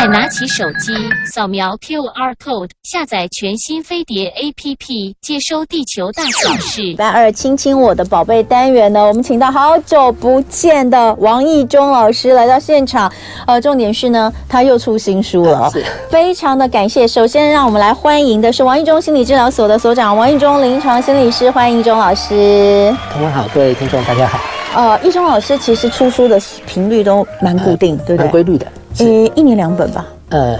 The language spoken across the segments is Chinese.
在拿起手机，扫描 QR code，下载全新飞碟 APP，接收地球大小事。拜二亲亲我的宝贝单元呢，我们请到好久不见的王意中老师来到现场。呃，重点是呢，他又出新书了，非常的感谢。首先，让我们来欢迎的是王意中心理治疗所的所长王意中临床心理师，欢迎意中老师。同文好，各位听众大家好。呃，一中老师其实出书的频率都蛮固定，呃、对不对？蛮规律的。呃，一年两本吧。呃，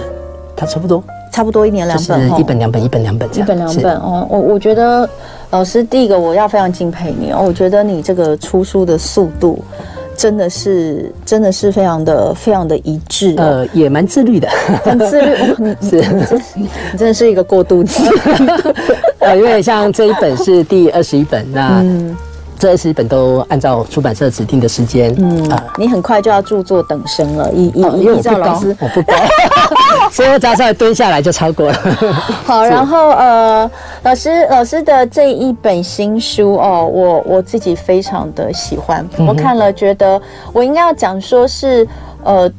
他差不多，差不多一年两本，一本两本，一本两本，一本两本哦。我我觉得老师第一个我要非常敬佩你哦，我觉得你这个出书的速度真的是真的是非常的非常的一致，呃，也蛮自律的，很自律。哦、你是真的是一个过渡期。呃，因为像这一本是第二十一本，那。嗯这二十本都按照出版社指定的时间，嗯啊，你很快就要著作等身了，依依依照老师，我不高，所以我只要稍微蹲下来就超过了。好，然后呃，老师老师的这一本新书哦，我我自己非常的喜欢，我看了觉得我应该要讲说是呃。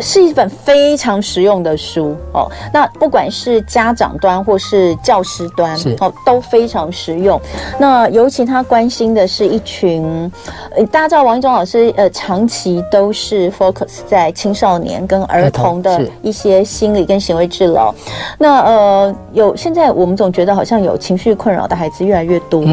是一本非常实用的书哦。那不管是家长端或是教师端，哦，都非常实用。那尤其他关心的是一群，大家知道王一中老师呃，长期都是 focus 在青少年跟儿童的一些心理跟行为治疗。那呃，有现在我们总觉得好像有情绪困扰的孩子越来越多。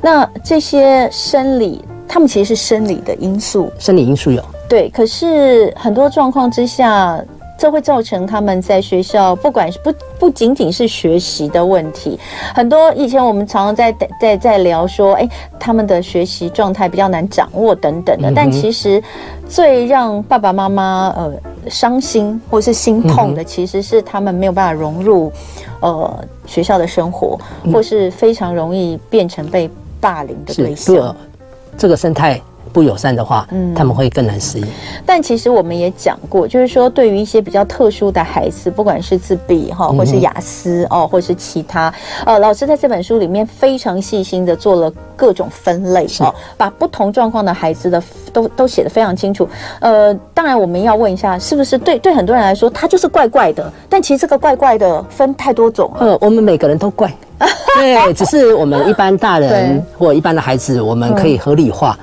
那这些生理，他们其实是生理的因素，生理因素有。对，可是很多状况之下，这会造成他们在学校，不管是不不仅仅是学习的问题，很多以前我们常常在在在聊说，哎，他们的学习状态比较难掌握等等的。嗯、但其实最让爸爸妈妈呃伤心或是心痛的，其实是他们没有办法融入呃学校的生活，或是非常容易变成被霸凌的对象。这个生态。不友善的话，嗯，他们会更难适应。但其实我们也讲过，就是说，对于一些比较特殊的孩子，不管是自闭哈，或是雅思哦，或是其他，呃，老师在这本书里面非常细心的做了各种分类哦，把不同状况的孩子的都都写得非常清楚。呃，当然我们要问一下，是不是对对很多人来说，他就是怪怪的？但其实这个怪怪的分太多种了。呃，我们每个人都怪，对，只是我们一般大人或一般的孩子，我们可以合理化。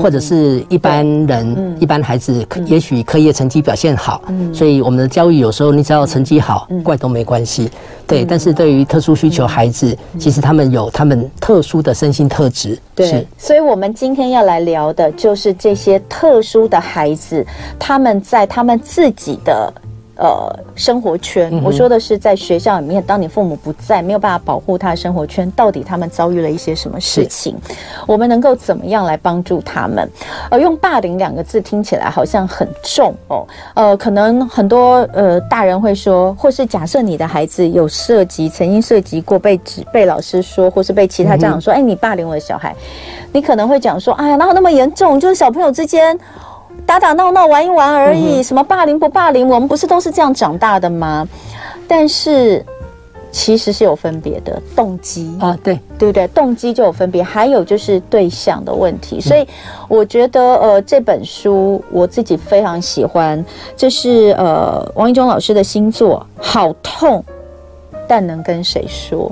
或者是一般人、嗯、一般孩子，也许课业成绩表现好，嗯、所以我们的教育有时候你只要成绩好，嗯、怪都没关系。对，但是对于特殊需求孩子，嗯、其实他们有他们特殊的身心特质。对，所以我们今天要来聊的就是这些特殊的孩子，他们在他们自己的。呃，生活圈，我说的是在学校里面，当你父母不在，没有办法保护他的生活圈，到底他们遭遇了一些什么事情？我们能够怎么样来帮助他们？呃，用霸凌两个字听起来好像很重哦。呃，可能很多呃大人会说，或是假设你的孩子有涉及，曾经涉及过被指被老师说，或是被其他家长说，哎，你霸凌我的小孩，你可能会讲说，哎呀，哪有那么严重？就是小朋友之间。打打闹闹玩一玩而已，什么霸凌不霸凌？我们不是都是这样长大的吗？但是其实是有分别的动机啊，对对不对？动机就有分别，还有就是对象的问题。所以我觉得呃，这本书我自己非常喜欢，这是呃王一中老师的新作，好痛，但能跟谁说？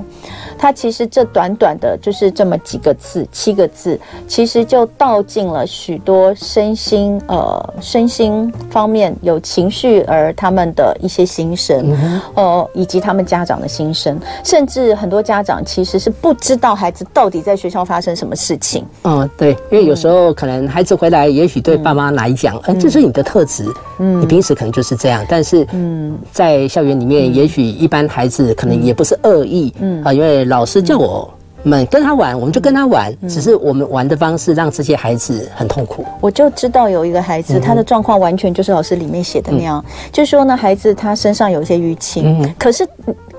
他其实这短短的就是这么几个字，七个字，其实就道尽了许多身心呃身心方面有情绪而他们的一些心声，嗯、呃，以及他们家长的心声，甚至很多家长其实是不知道孩子到底在学校发生什么事情。嗯，对，因为有时候可能孩子回来，也许对爸妈来讲，嗯，这是你的特质，嗯，你平时可能就是这样，但是嗯，在校园里面，也许一般孩子可能也不是恶意，嗯。啊，因为。老师叫我们跟他玩，我们就跟他玩，只是我们玩的方式让这些孩子很痛苦。我就知道有一个孩子，他的状况完全就是老师里面写的那样，就是说呢，孩子他身上有一些淤青，可是。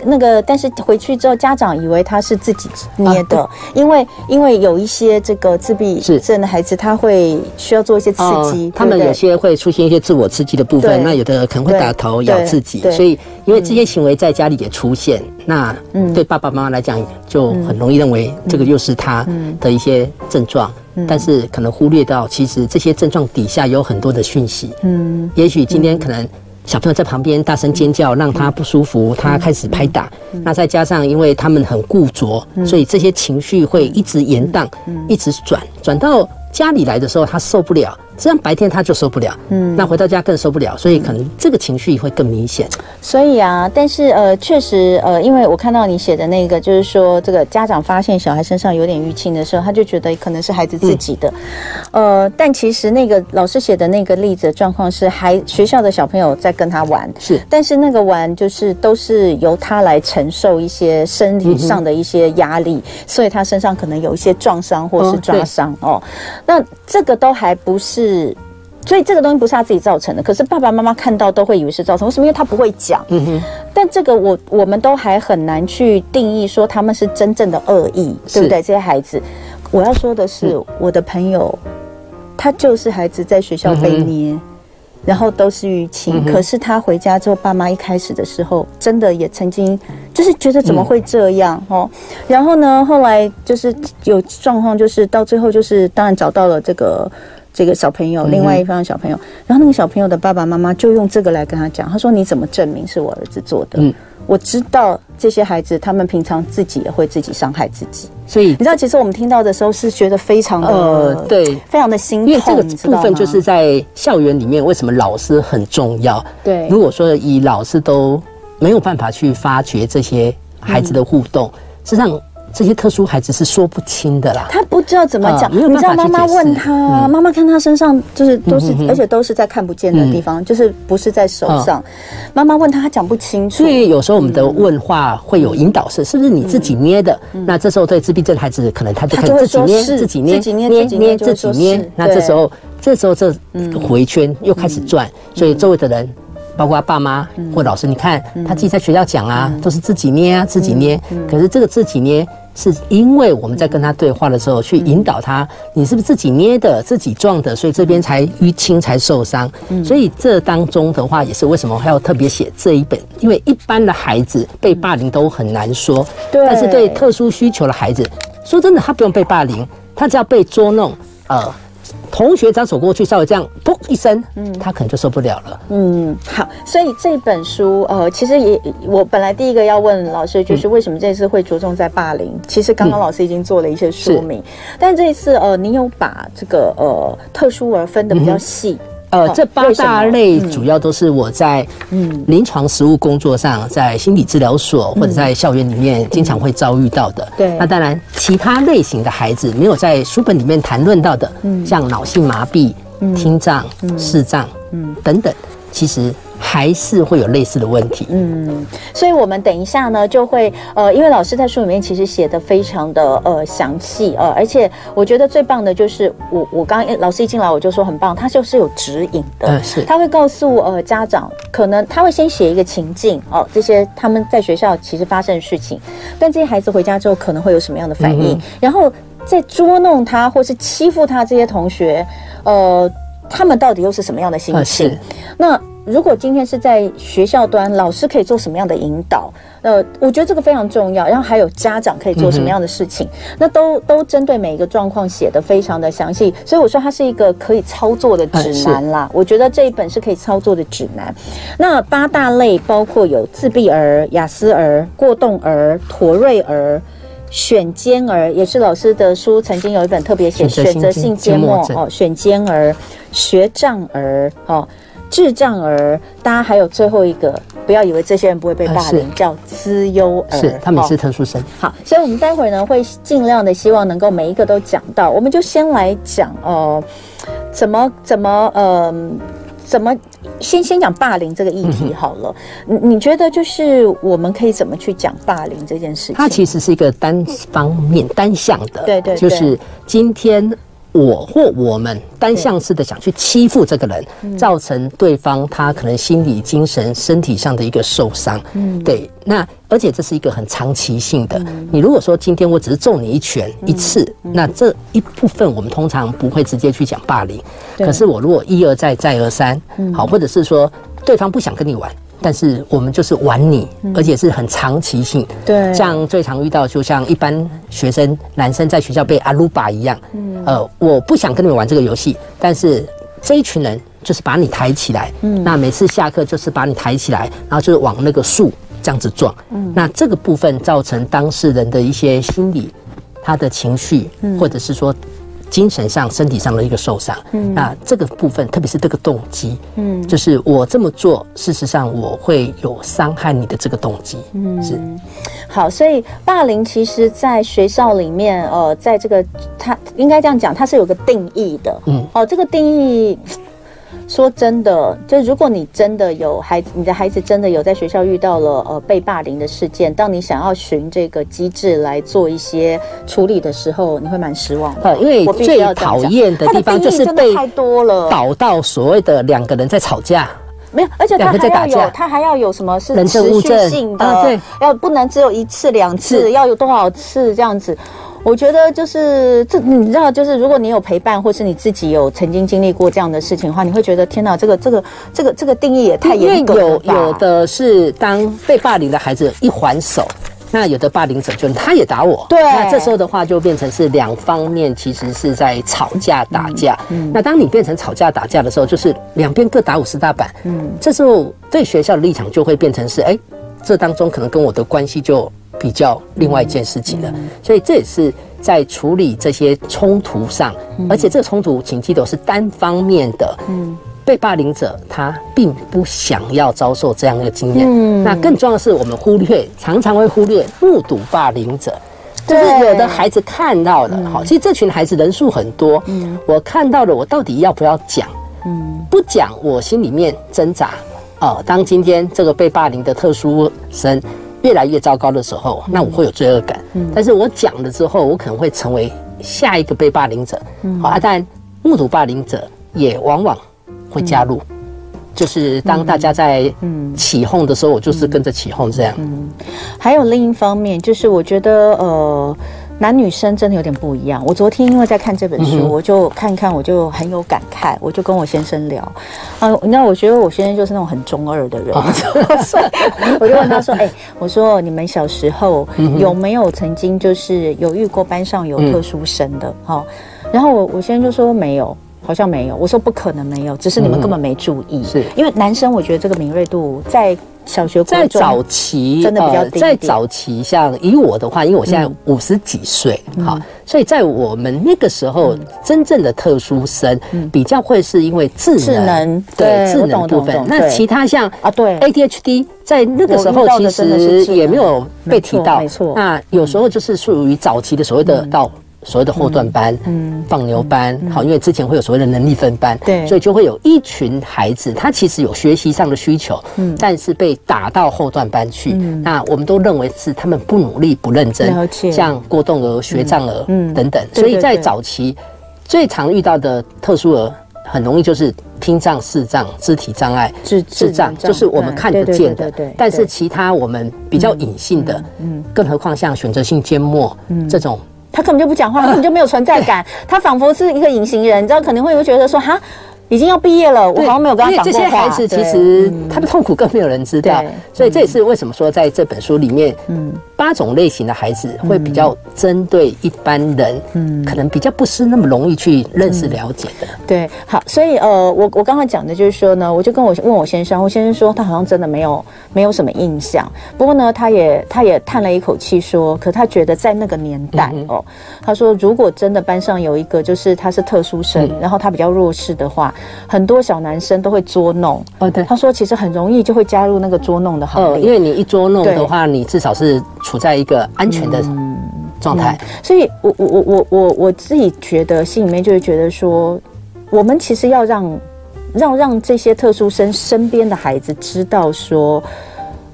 那个，但是回去之后，家长以为他是自己捏的，啊、因为因为有一些这个自闭症的孩子，他会需要做一些刺激，他们有些会出现一些自我刺激的部分，那有的可能会打头咬自己，所以因为这些行为在家里也出现，嗯、那对爸爸妈妈来讲就很容易认为这个又是他的一些症状，但是可能忽略到其实这些症状底下有很多的讯息，嗯，也许今天可能。小朋友在旁边大声尖叫，让他不舒服，他开始拍打。那再加上因为他们很固着，所以这些情绪会一直延宕，一直转转到家里来的时候，他受不了。这样白天他就受不了，嗯，那回到家更受不了，所以可能这个情绪会更明显。所以啊，但是呃，确实呃，因为我看到你写的那个，就是说这个家长发现小孩身上有点淤青的时候，他就觉得可能是孩子自己的，嗯、呃，但其实那个老师写的那个例子状况是，还学校的小朋友在跟他玩，是，但是那个玩就是都是由他来承受一些身体上的一些压力，嗯、所以他身上可能有一些撞伤或是抓伤哦，哦。那这个都还不是。是，所以这个东西不是他自己造成的，可是爸爸妈妈看到都会以为是造成。为什么？因为他不会讲。嗯哼。但这个我我们都还很难去定义说他们是真正的恶意，对不对？这些孩子，我要说的是，嗯、我的朋友，他就是孩子在学校被捏，嗯、然后都是淤青。嗯、可是他回家之后，爸妈一开始的时候，真的也曾经就是觉得怎么会这样、嗯、哦。然后呢，后来就是有状况，就是到最后就是当然找到了这个。这个小朋友，另外一方的小朋友，然后那个小朋友的爸爸妈妈就用这个来跟他讲，他说：“你怎么证明是我儿子做的？嗯，我知道这些孩子，他们平常自己也会自己伤害自己，所以你知道，其实我们听到的时候是觉得非常的，呃，对，非常的心痛。因为这个部分就是在校园里面，为什么老师很重要？对，如果说以老师都没有办法去发掘这些孩子的互动，实际上。这些特殊孩子是说不清的啦，他不知道怎么讲。你知道妈妈问他，妈妈看他身上就是都是，而且都是在看不见的地方，就是不是在手上。妈妈问他，他讲不清楚。所以有时候我们的问话会有引导式，是不是你自己捏的？那这时候对自闭症孩子，可能他就可以自己捏，自己捏，自己捏，捏捏自己捏。那这时候，这时候这回圈又开始转，所以周围的人。包括爸妈或老师，你看他自己在学校讲啊，都是自己捏啊，自己捏。可是这个自己捏，是因为我们在跟他对话的时候去引导他，你是不是自己捏的、自己撞的，所以这边才淤青才受伤。所以这当中的话，也是为什么还要特别写这一本，因为一般的孩子被霸凌都很难说，但是对特殊需求的孩子，说真的，他不用被霸凌，他只要被捉弄，呃。同学这样走过去，稍微这样“噗”一声，嗯，他可能就受不了了。嗯，好，所以这本书，呃，其实也，我本来第一个要问老师，就是为什么这次会着重在霸凌？嗯、其实刚刚老师已经做了一些说明，嗯、但这一次，呃，你有把这个呃特殊而分得比较细。嗯呃，这八大类主要都是我在嗯。临床实务工作上，在心理治疗所或者在校园里面经常会遭遇到的。对，那当然其他类型的孩子没有在书本里面谈论到的，嗯，像脑性麻痹、听障、视障，嗯。等等，其实。还是会有类似的问题，嗯，所以我们等一下呢就会，呃，因为老师在书里面其实写的非常的呃详细，呃，而且我觉得最棒的就是我我刚刚老师一进来我就说很棒，他就是有指引的，嗯，是，他会告诉呃家长，可能他会先写一个情境哦，这些他们在学校其实发生的事情，但这些孩子回家之后可能会有什么样的反应，嗯、然后在捉弄他或是欺负他这些同学，呃，他们到底又是什么样的心情？嗯、那。如果今天是在学校端，老师可以做什么样的引导？呃，我觉得这个非常重要。然后还有家长可以做什么样的事情？嗯、那都都针对每一个状况写的非常的详细。所以我说它是一个可以操作的指南啦。我觉得这一本是可以操作的指南。那八大类包括有自闭儿、雅思儿、过动儿、妥瑞儿、选尖儿，也是老师的书曾经有一本特别写选择性缄默哦，选尖儿、学障儿哦。智障儿，大家还有最后一个，不要以为这些人不会被霸凌，叫资优儿，是他们也是特殊生。好，所以我们待会儿呢会尽量的希望能够每一个都讲到。我们就先来讲呃，怎么怎么呃，怎么先先讲霸凌这个议题好了。嗯、你觉得就是我们可以怎么去讲霸凌这件事情？它其实是一个单方面、单向的，对，对对，就是今天。我或我们单向式的想去欺负这个人，造成对方他可能心理、精神、身体上的一个受伤。嗯，对。那而且这是一个很长期性的。你如果说今天我只是揍你一拳一次，那这一部分我们通常不会直接去讲霸凌。可是我如果一而再再而三，好，或者是说对方不想跟你玩。但是我们就是玩你，而且是很长期性。对，像最常遇到，就像一般学生男生在学校被阿鲁巴一样。嗯，呃，我不想跟你们玩这个游戏，但是这一群人就是把你抬起来，嗯，那每次下课就是把你抬起来，然后就是往那个树这样子撞，嗯，那这个部分造成当事人的一些心理，他的情绪，或者是说。精神上、身体上的一个受伤，嗯，那这个部分，特别是这个动机，嗯，就是我这么做，事实上我会有伤害你的这个动机，嗯，是。好，所以霸凌其实，在学校里面，呃，在这个他应该这样讲，它是有个定义的，嗯，哦，这个定义。说真的，就如果你真的有孩子，你的孩子真的有在学校遇到了呃被霸凌的事件，当你想要寻这个机制来做一些处理的时候，你会蛮失望的。因为最讨厌的地方就是被太多了，导到所谓的两个人在吵架。没有，而且他还要有，他还要有什么是持续性的？啊、对，要不能只有一次两次，要有多少次这样子。我觉得就是这，你知道，就是如果你有陪伴，或是你自己有曾经经历过这样的事情的话，你会觉得天哪，这个这个这个这个定义也太严格了吧。有有的是当被霸凌的孩子一还手，那有的霸凌者就他也打我，对，那这时候的话就变成是两方面其实是在吵架打架。嗯，那当你变成吵架打架的时候，就是两边各打五十大板。嗯，这时候对学校的立场就会变成是，哎，这当中可能跟我的关系就。比较另外一件事情的，所以这也是在处理这些冲突上，而且这个冲突，请记得是单方面的。嗯，被霸凌者他并不想要遭受这样一个经验。嗯，那更重要的是，我们忽略，常常会忽略目睹霸凌者，就是有的孩子看到了。好，其实这群孩子人数很多。嗯，我看到了，我到底要不要讲？嗯，不讲，我心里面挣扎。哦，当今天这个被霸凌的特殊生。越来越糟糕的时候，那我会有罪恶感。嗯，但是我讲了之后，我可能会成为下一个被霸凌者。嗯，好啊，但目睹霸凌者也往往会加入，就是当大家在起哄的时候，我就是跟着起哄这样。嗯，还有另一方面，就是我觉得呃。男女生真的有点不一样。我昨天因为在看这本书，我就看看，我就很有感慨。我就跟我先生聊，啊，你知道，我觉得我先生就是那种很中二的人。我就问他说：“哎，我说你们小时候有没有曾经就是有遇过班上有特殊生的？哈，然后我我先生就说没有，好像没有。我说不可能没有，只是你们根本没注意。是因为男生，我觉得这个敏锐度在。”小学在早期真的比较低，在早期，像以我的话，因为我现在五十几岁，好，所以在我们那个时候，真正的特殊生比较会是因为智能，对智能部分。那其他像啊，对。ADHD，在那个时候其实也没有被提到，没错。那有时候就是属于早期的所谓的到。所谓的后段班，嗯，放牛班，好，因为之前会有所谓的能力分班，对，所以就会有一群孩子，他其实有学习上的需求，嗯，但是被打到后段班去，嗯，那我们都认为是他们不努力、不认真，像过动儿、学障儿，嗯，等等，所以在早期最常遇到的特殊儿，很容易就是听障、视障、肢体障碍、智智障，就是我们看得见的，对，但是其他我们比较隐性的，嗯，更何况像选择性缄默，嗯，这种。他根本就不讲话，根本就没有存在感，他仿佛是一个隐形人，你知道，可能会有觉得说哈。已经要毕业了，我好像没有跟他讲过话。这些孩子其实他的痛苦更没有人知道，所以这也是为什么说在这本书里面，嗯，八种类型的孩子会比较针对一般人，嗯，可能比较不是那么容易去认识了解的。对，好，所以呃，我我刚刚讲的就是说呢，我就跟我问我先生，我先生说他好像真的没有没有什么印象，不过呢，他也他也叹了一口气说，可他觉得在那个年代哦，他说如果真的班上有一个就是他是特殊生，然后他比较弱势的话。很多小男生都会捉弄哦，对，他说其实很容易就会加入那个捉弄的行列，因为你一捉弄的话，你至少是处在一个安全的状态。所以我我我我我我自己觉得心里面就会觉得说，我们其实要让让让这些特殊生身边的孩子知道说。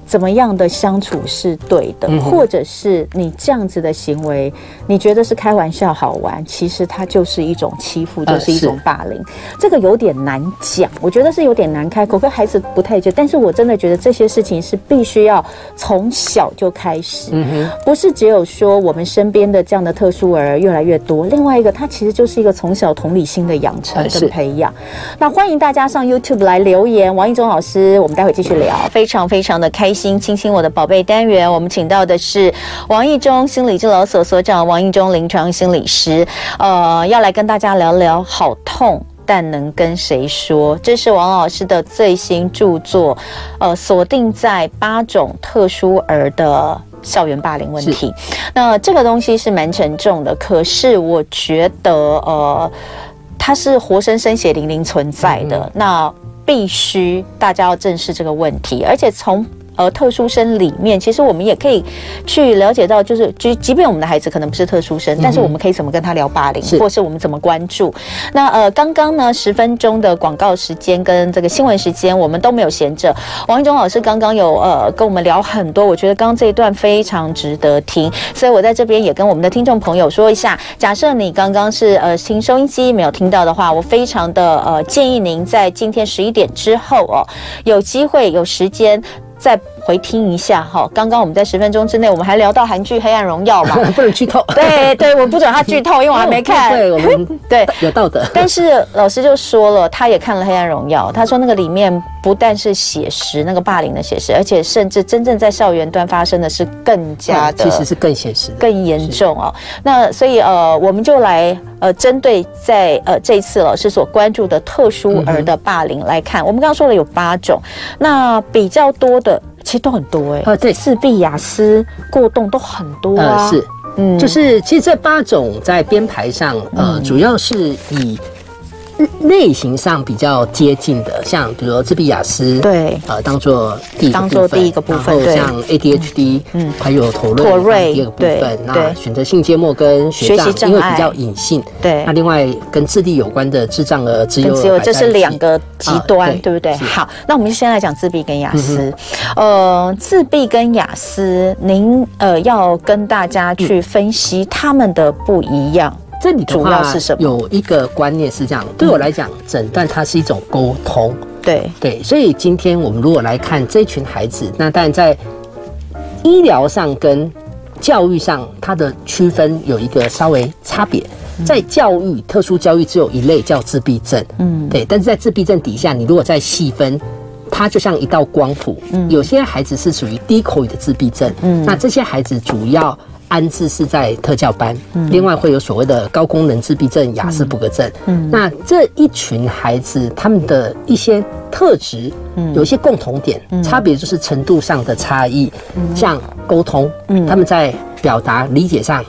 怎么样的相处是对的，或者是你这样子的行为，你觉得是开玩笑好玩，其实它就是一种欺负，就是一种霸凌。这个有点难讲，我觉得是有点难开口，跟孩子不太接。但是我真的觉得这些事情是必须要从小就开始，不是只有说我们身边的这样的特殊儿越来越多。另外一个，它其实就是一个从小同理心的养成跟培养。那欢迎大家上 YouTube 来留言，王一中老师，我们待会继续聊，非常非常的开心。亲亲我的宝贝单元，我们请到的是。王义中心理治疗所所长王义中临床心理师，呃，要来跟大家聊聊好痛。但能跟谁说？这是。王老师的最新著作，呃，锁定在八种特殊儿的校园霸凌问题。那这个东西是。蛮沉重的，可是。我觉得，呃，它是。活生生血淋淋存在的。嗯、那必须大家要正视这个问题，而且从。呃，特殊生里面，其实我们也可以去了解到，就是，即即便我们的孩子可能不是特殊生，嗯、但是我们可以怎么跟他聊霸凌，或是我们怎么关注。那呃，刚刚呢，十分钟的广告时间跟这个新闻时间，我们都没有闲着。王一中老师刚刚有呃跟我们聊很多，我觉得刚刚这一段非常值得听，所以我在这边也跟我们的听众朋友说一下，假设你刚刚是呃听收音机没有听到的话，我非常的呃建议您在今天十一点之后哦，有机会有时间。在回听一下哈，刚刚我们在十分钟之内，我们还聊到韩剧《黑暗荣耀》嘛，不能剧透。对对，我不准他剧透，因为我还没看。对，我们对有道德。但是老师就说了，他也看了《黑暗荣耀》，他说那个里面不但是写实，那个霸凌的写实，而且甚至真正在校园端发生的是更加的，其实是更写实、更严重哦。那所以呃，我们就来呃，针对在呃这一次老师所关注的特殊儿的霸凌来看，我们刚刚说了有八种，那比较多。的其实都很多哎、欸，呃，对，自闭、雅思、过动都很多啊，呃、是，嗯，就是其实这八种在编排上，呃，嗯、主要是以。类型上比较接近的，像比如说自闭雅思，对，呃，当做第当做第一个部分，然后像 ADHD，嗯，还有妥瑞，妥瑞第二个部分，那选择性缄默跟学习，因为比较隐性，对，那另外跟智力有关的智障儿、智幼儿，这是两个极端，对不对？好，那我们就先来讲自闭跟雅思，呃，自闭跟雅思，您呃要跟大家去分析他们的不一样。这里主要是什么？有一个观念是这样，对我来讲，诊断它是一种沟通。对对，所以今天我们如果来看这群孩子，那当然在医疗上跟教育上，它的区分有一个稍微差别。在教育，特殊教育只有一类叫自闭症。嗯，对。但是在自闭症底下，你如果再细分，它就像一道光谱。嗯，有些孩子是属于低口语的自闭症。嗯，那这些孩子主要。安置是在特教班，另外会有所谓的高功能自闭症、雅斯伯格症。嗯，那这一群孩子，他们的一些特质，嗯。有一些共同点，差别就是程度上的差异。像沟通，他们在表达理解上，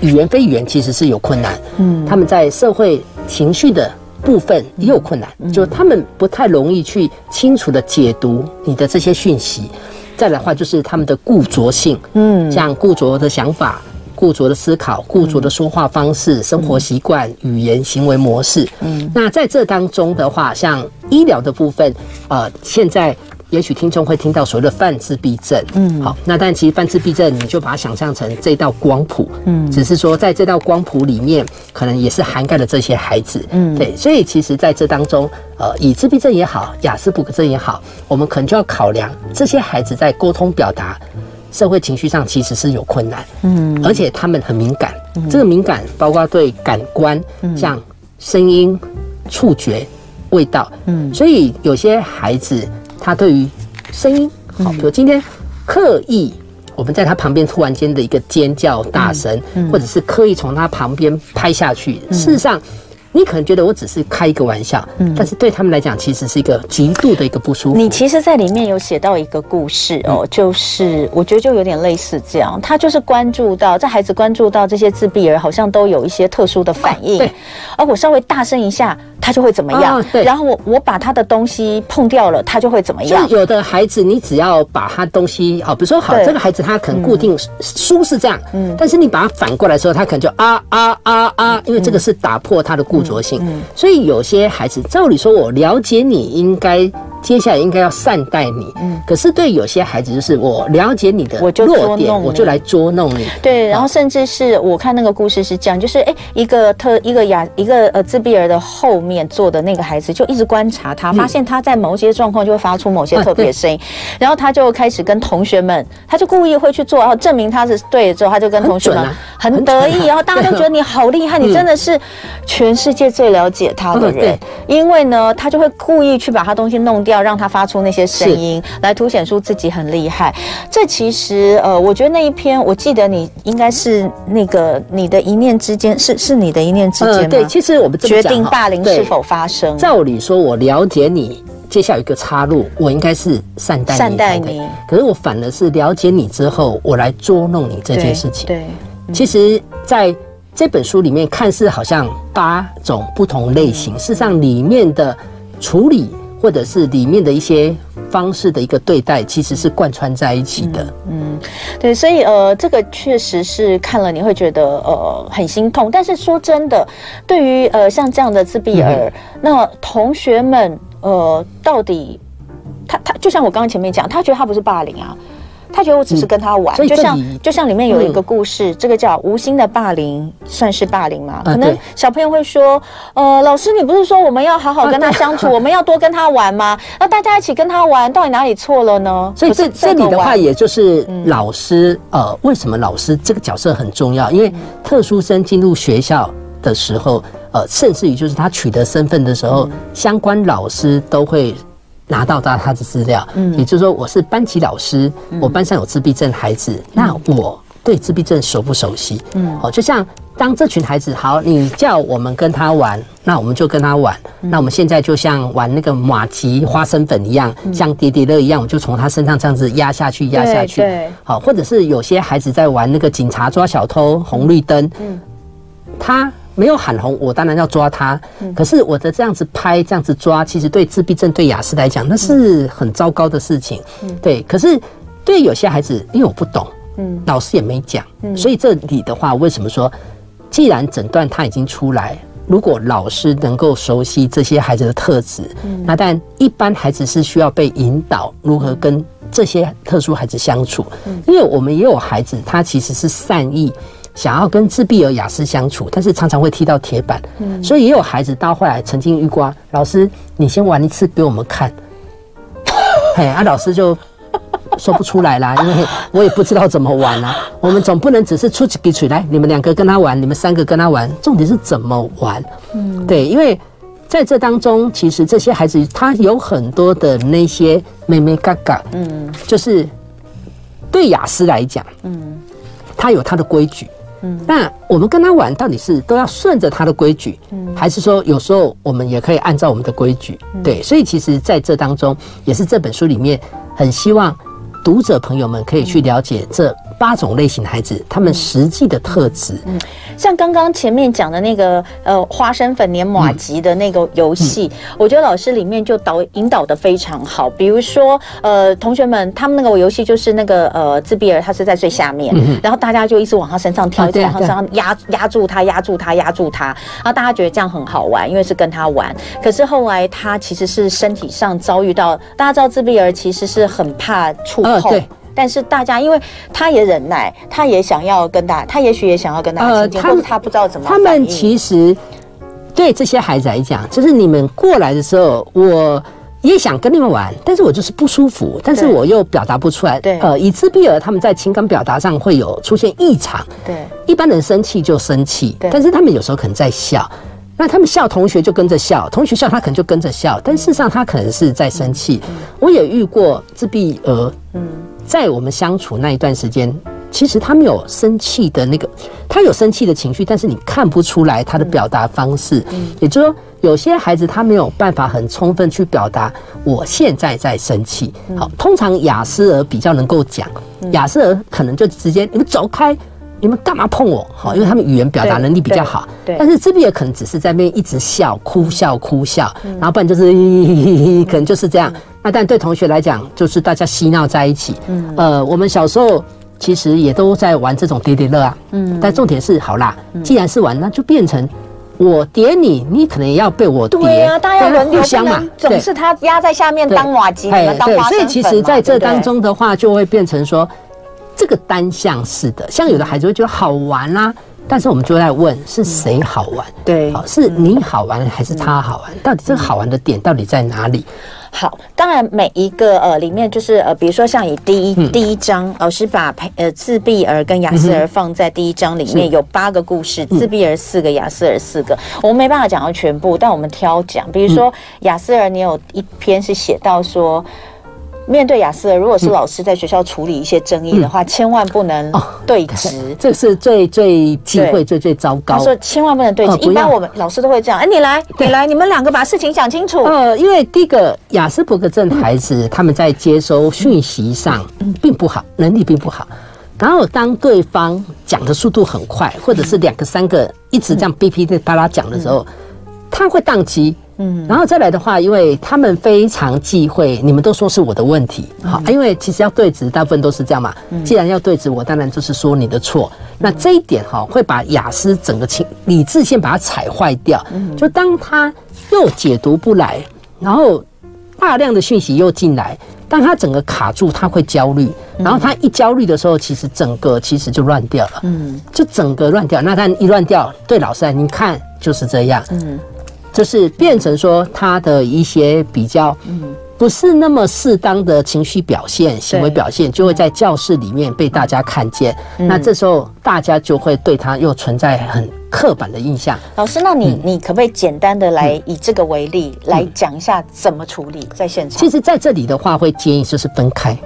语言非语言其实是有困难。嗯，他们在社会情绪的部分也有困难，就他们不太容易去清楚的解读你的这些讯息。再来的话就是他们的固着性，嗯，像固着的想法、固着的思考、固着的说话方式、生活习惯、语言行为模式，嗯，那在这当中的话，像医疗的部分，呃，现在。也许听众会听到所谓的泛自闭症，嗯，好，那但其实泛自闭症，你就把它想象成这道光谱，嗯，只是说在这道光谱里面，可能也是涵盖了这些孩子，嗯，对，所以其实在这当中，呃，以自闭症也好，雅斯伯格症也好，我们可能就要考量这些孩子在沟通表达、社会情绪上其实是有困难，嗯，而且他们很敏感，这个敏感包括对感官，像声音、触觉、味道，嗯，所以有些孩子。他对于声音，好，比如今天刻意我们在他旁边突然间的一个尖叫大声，或者是刻意从他旁边拍下去，事实上。你可能觉得我只是开一个玩笑，嗯，但是对他们来讲，其实是一个极度的一个不舒服。你其实，在里面有写到一个故事哦，就是我觉得就有点类似这样，他就是关注到这孩子关注到这些自闭儿好像都有一些特殊的反应，对，而我稍微大声一下，他就会怎么样？对，然后我我把他的东西碰掉了，他就会怎么样？有的孩子，你只要把他东西，好，比如说好，这个孩子他可能固定书是这样，嗯，但是你把他反过来的时候，他可能就啊啊啊啊，因为这个是打破他的固。着性，所以有些孩子，照理说，我了解你应该。接下来应该要善待你，嗯，可是对有些孩子就是我了解你的弱点，我就来捉弄你。对，然后甚至是我看那个故事是这样，就是哎，一个特一个亚一个呃自闭儿的后面坐的那个孩子就一直观察他，发现他在某些状况就会发出某些特别声音，然后他就开始跟同学们，他就故意会去做，然后证明他是对的之后，他就跟同学们很得意，然后大家都觉得你好厉害，你真的是全世世界最了解他的人，嗯、因为呢，他就会故意去把他东西弄掉，让他发出那些声音，来凸显出自己很厉害。这其实，呃，我觉得那一篇，我记得你应该是那个你的一念之间，是是你的一念之间吗？嗯、对，其实我们决定霸凌是否发生。照理说，我了解你。接下一个插入，我应该是善待你，善待你。可是我反而是了解你之后，我来捉弄你这件事情。对，对其实在这本书里面，看似好像八种不同类型，嗯、事实上里面的处理或者是里面的一些方式的一个对待，其实是贯穿在一起的。嗯，嗯对，所以呃，这个确实是看了你会觉得呃很心痛。但是说真的，对于呃像这样的自闭儿，嗯、那同学们。呃，到底他他就像我刚刚前面讲，他觉得他不是霸凌啊，他觉得我只是跟他玩，嗯、就像就像里面有一个故事，嗯、这个叫无心的霸凌，算是霸凌吗？可能小朋友会说，呃，老师，你不是说我们要好好跟他相处，啊、我们要多跟他玩吗？那大家一起跟他玩，到底哪里错了呢？所以这这里的话，也就是老师，嗯、呃，为什么老师这个角色很重要？因为特殊生进入学校的时候。呃，甚至于就是他取得身份的时候，嗯、相关老师都会拿到他他的资料。嗯，也就是说，我是班级老师，嗯、我班上有自闭症孩子，嗯、那我对自闭症熟不熟悉？嗯，哦，就像当这群孩子好，你叫我们跟他玩，那我们就跟他玩。嗯、那我们现在就像玩那个马蹄花生粉一样，嗯、像叠叠乐一样，我就从他身上这样子压下去，压下去。对，好，或者是有些孩子在玩那个警察抓小偷，红绿灯。嗯，他。没有喊红，我当然要抓他。可是我的这样子拍，这样子抓，其实对自闭症、对雅思来讲，那是很糟糕的事情。对。可是对有些孩子，因为我不懂，嗯，老师也没讲，所以这里的话，为什么说，既然诊断他已经出来，如果老师能够熟悉这些孩子的特质，那但一般孩子是需要被引导如何跟这些特殊孩子相处，因为我们也有孩子，他其实是善意。想要跟自闭儿雅思相处，但是常常会踢到铁板，嗯，所以也有孩子到后来曾经遇过，老师，你先玩一次给我们看，嘿，啊，老师就说不出来啦，因为我也不知道怎么玩啊。我们总不能只是出几句来，你们两个跟他玩，你们三个跟他玩，重点是怎么玩，嗯，对，因为在这当中，其实这些孩子他有很多的那些妹妹嘎嘎，嗯，就是对雅思来讲，嗯，他有他的规矩。嗯，那我们跟他玩到底是都要顺着他的规矩，嗯，还是说有时候我们也可以按照我们的规矩？对，所以其实在这当中，也是这本书里面很希望读者朋友们可以去了解这。八种类型的孩子，他们实际的特质，嗯，像刚刚前面讲的那个呃花生粉黏马吉的那个游戏，我觉得老师里面就导引导的非常好。比如说呃同学们他们那个游戏就是那个呃自闭儿他是在最下面，嗯、然后大家就一直往他身上跳，啊、一直往他身上压压住他，压住他，压住他，然后大家觉得这样很好玩，因为是跟他玩。可是后来他其实是身体上遭遇到，大家知道自闭儿其实是很怕触碰。呃但是大家，因为他也忍耐，他也想要跟大，他也许也想要跟大家亲近，或者他不知道怎么。他们其实对这些孩子来讲，就是你们过来的时候，我也想跟你们玩，但是我就是不舒服，但是我又表达不出来。对，呃，以自闭儿他们在情感表达上会有出现异常。对，一般人生气就生气，但是他们有时候可能在笑，那他们笑，同学就跟着笑，同学笑，他可能就跟着笑，但事实上他可能是在生气。我也遇过自闭儿，嗯。在我们相处那一段时间，其实他没有生气的那个，他有生气的情绪，但是你看不出来他的表达方式。嗯，也就是说，有些孩子他没有办法很充分去表达我现在在生气。好，通常雅思儿比较能够讲，雅思儿可能就直接你们走开，你们干嘛碰我？好，因为他们语言表达能力比较好。对，但是自闭儿可能只是在那边一直笑，哭笑哭笑，然后不然就是 可能就是这样。那但对同学来讲，就是大家嬉闹在一起。嗯，呃，我们小时候其实也都在玩这种叠叠乐啊。嗯，但重点是，好啦，既然是玩，那就变成我叠你，你可能也要被我叠。对啊，大家要轮流相嘛。总是他压在下面当瓦吉，你们当花生。所以其实在这当中的话，就会变成说，这个单向式的，像有的孩子会觉得好玩啦。但是我们就在问是谁好玩？对，好，是你好玩还是他好玩？到底这个好玩的点到底在哪里？好，当然每一个呃里面就是呃，比如说像以第一、嗯、第一章，老师把培呃自闭儿跟亚斯儿放在第一章里面，有八个故事，自闭儿四个，亚斯儿四个，我们没办法讲到全部，但我们挑讲，比如说亚斯儿，你有一篇是写到说。面对雅思，如果是老师在学校处理一些争议的话，嗯、千万不能对峙、哦，这是最最忌讳、最最糟糕。他说千万不能对质、哦，一般我们老师都会这样。哎，你来，你来，你们两个把事情讲清楚。呃，因为第一个雅思伯格症孩子、嗯、他们在接收讯息上并不好，能力并不好。然后当对方讲的速度很快，或者是两个三个一直这样哔哔的巴拉讲的时候，他会宕机。嗯，然后再来的话，因为他们非常忌讳，你们都说是我的问题，好，因为其实要对质，大部分都是这样嘛。既然要对质，我当然就是说你的错。那这一点哈，会把雅思整个情理智线把它踩坏掉。就当他又解读不来，然后大量的讯息又进来，当他整个卡住，他会焦虑。然后他一焦虑的时候，其实整个其实就乱掉了。嗯，就整个乱掉。那他一乱掉，对老师来，你看就是这样。嗯。就是变成说他的一些比较，嗯不是那么适当的情绪表现、行为表现，就会在教室里面被大家看见。那这时候大家就会对他又存在很刻板的印象。老师，那你你可不可以简单的来以这个为例来讲一下怎么处理在现场？其实在这里的话，会建议就是分开，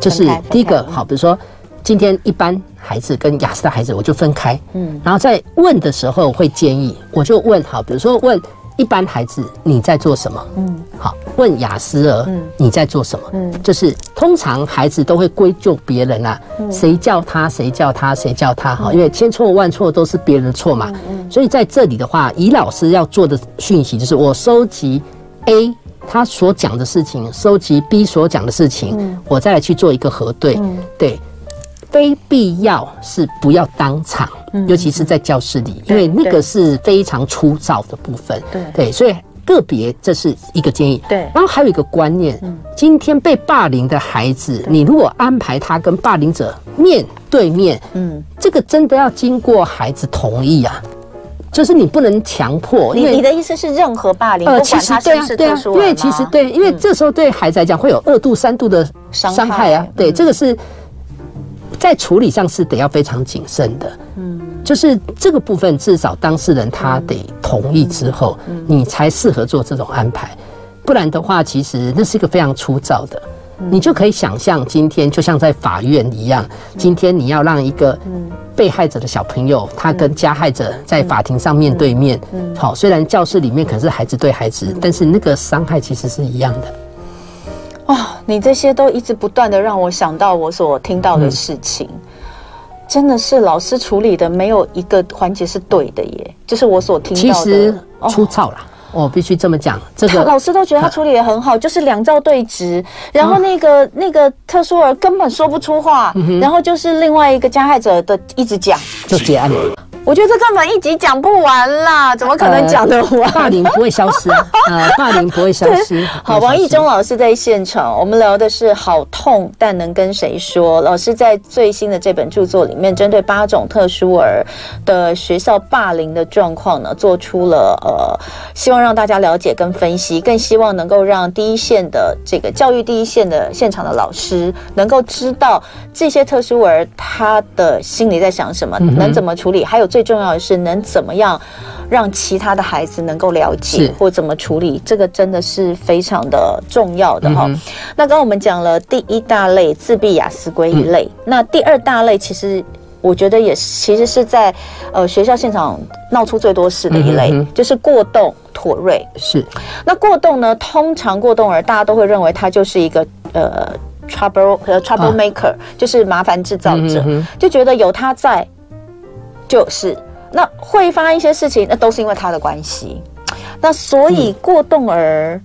就是第一个好，比如说今天一般孩子跟雅思的孩子，我就分开。嗯，然后在问的时候会建议，我就问好，比如说问。一般孩子，你在做什么？嗯，好，问雅思儿，嗯，你在做什么？嗯，就是通常孩子都会归咎别人啊，谁叫他，谁叫他，谁叫他，好，因为千错万错都是别人的错嘛。嗯，所以在这里的话，以老师要做的讯息就是，我收集 A 他所讲的事情，收集 B 所讲的事情，我再来去做一个核对。对，非必要是不要当场。尤其是在教室里，因为那个是非常粗糙的部分。对对，所以个别这是一个建议。对，然后还有一个观念，今天被霸凌的孩子，你如果安排他跟霸凌者面对面，嗯，这个真的要经过孩子同意啊，就是你不能强迫。你你的意思是任何霸凌，呃，其实对啊，对啊，因为其实对，因为这时候对孩子来讲会有二度、三度的伤害啊。对，这个是。在处理上是得要非常谨慎的，嗯，就是这个部分至少当事人他得同意之后，你才适合做这种安排，不然的话，其实那是一个非常粗糙的。你就可以想象，今天就像在法院一样，今天你要让一个被害者的小朋友，他跟加害者在法庭上面对面，好，虽然教室里面可是孩子对孩子，但是那个伤害其实是一样的。你这些都一直不断的让我想到我所听到的事情，嗯、真的是老师处理的没有一个环节是对的耶，就是我所听到的，其实粗糙啦，我、哦、必须这么讲。这个 老师都觉得他处理的很好，就是两照对质，然后那个、嗯、那个特殊儿根本说不出话，嗯、然后就是另外一个加害者的一直讲，就结案了。我觉得这根本一集讲不完啦，怎么可能讲得完？呃、霸凌不会消失，呃，霸凌不会消失。好，王义中老师在现场，我们聊的是好痛，但能跟谁说？老师在最新的这本著作里面，针对八种特殊儿的学校霸凌的状况呢，做出了呃，希望让大家了解跟分析，更希望能够让第一线的这个教育第一线的现场的老师能够知道这些特殊儿他的心里在想什么，能怎么处理，还有。最重要的是能怎么样让其他的孩子能够了解或怎么处理，这个真的是非常的重要的哈。那刚刚我们讲了第一大类自闭雅思归一类，那第二大类其实我觉得也其实是在呃学校现场闹出最多事的一类，就是过动妥瑞。是，那过动呢，通常过动儿大家都会认为他就是一个呃 trouble 呃 trouble maker，就是麻烦制造者，就觉得有他在。就是那会发生一些事情，那都是因为他的关系。那所以过动儿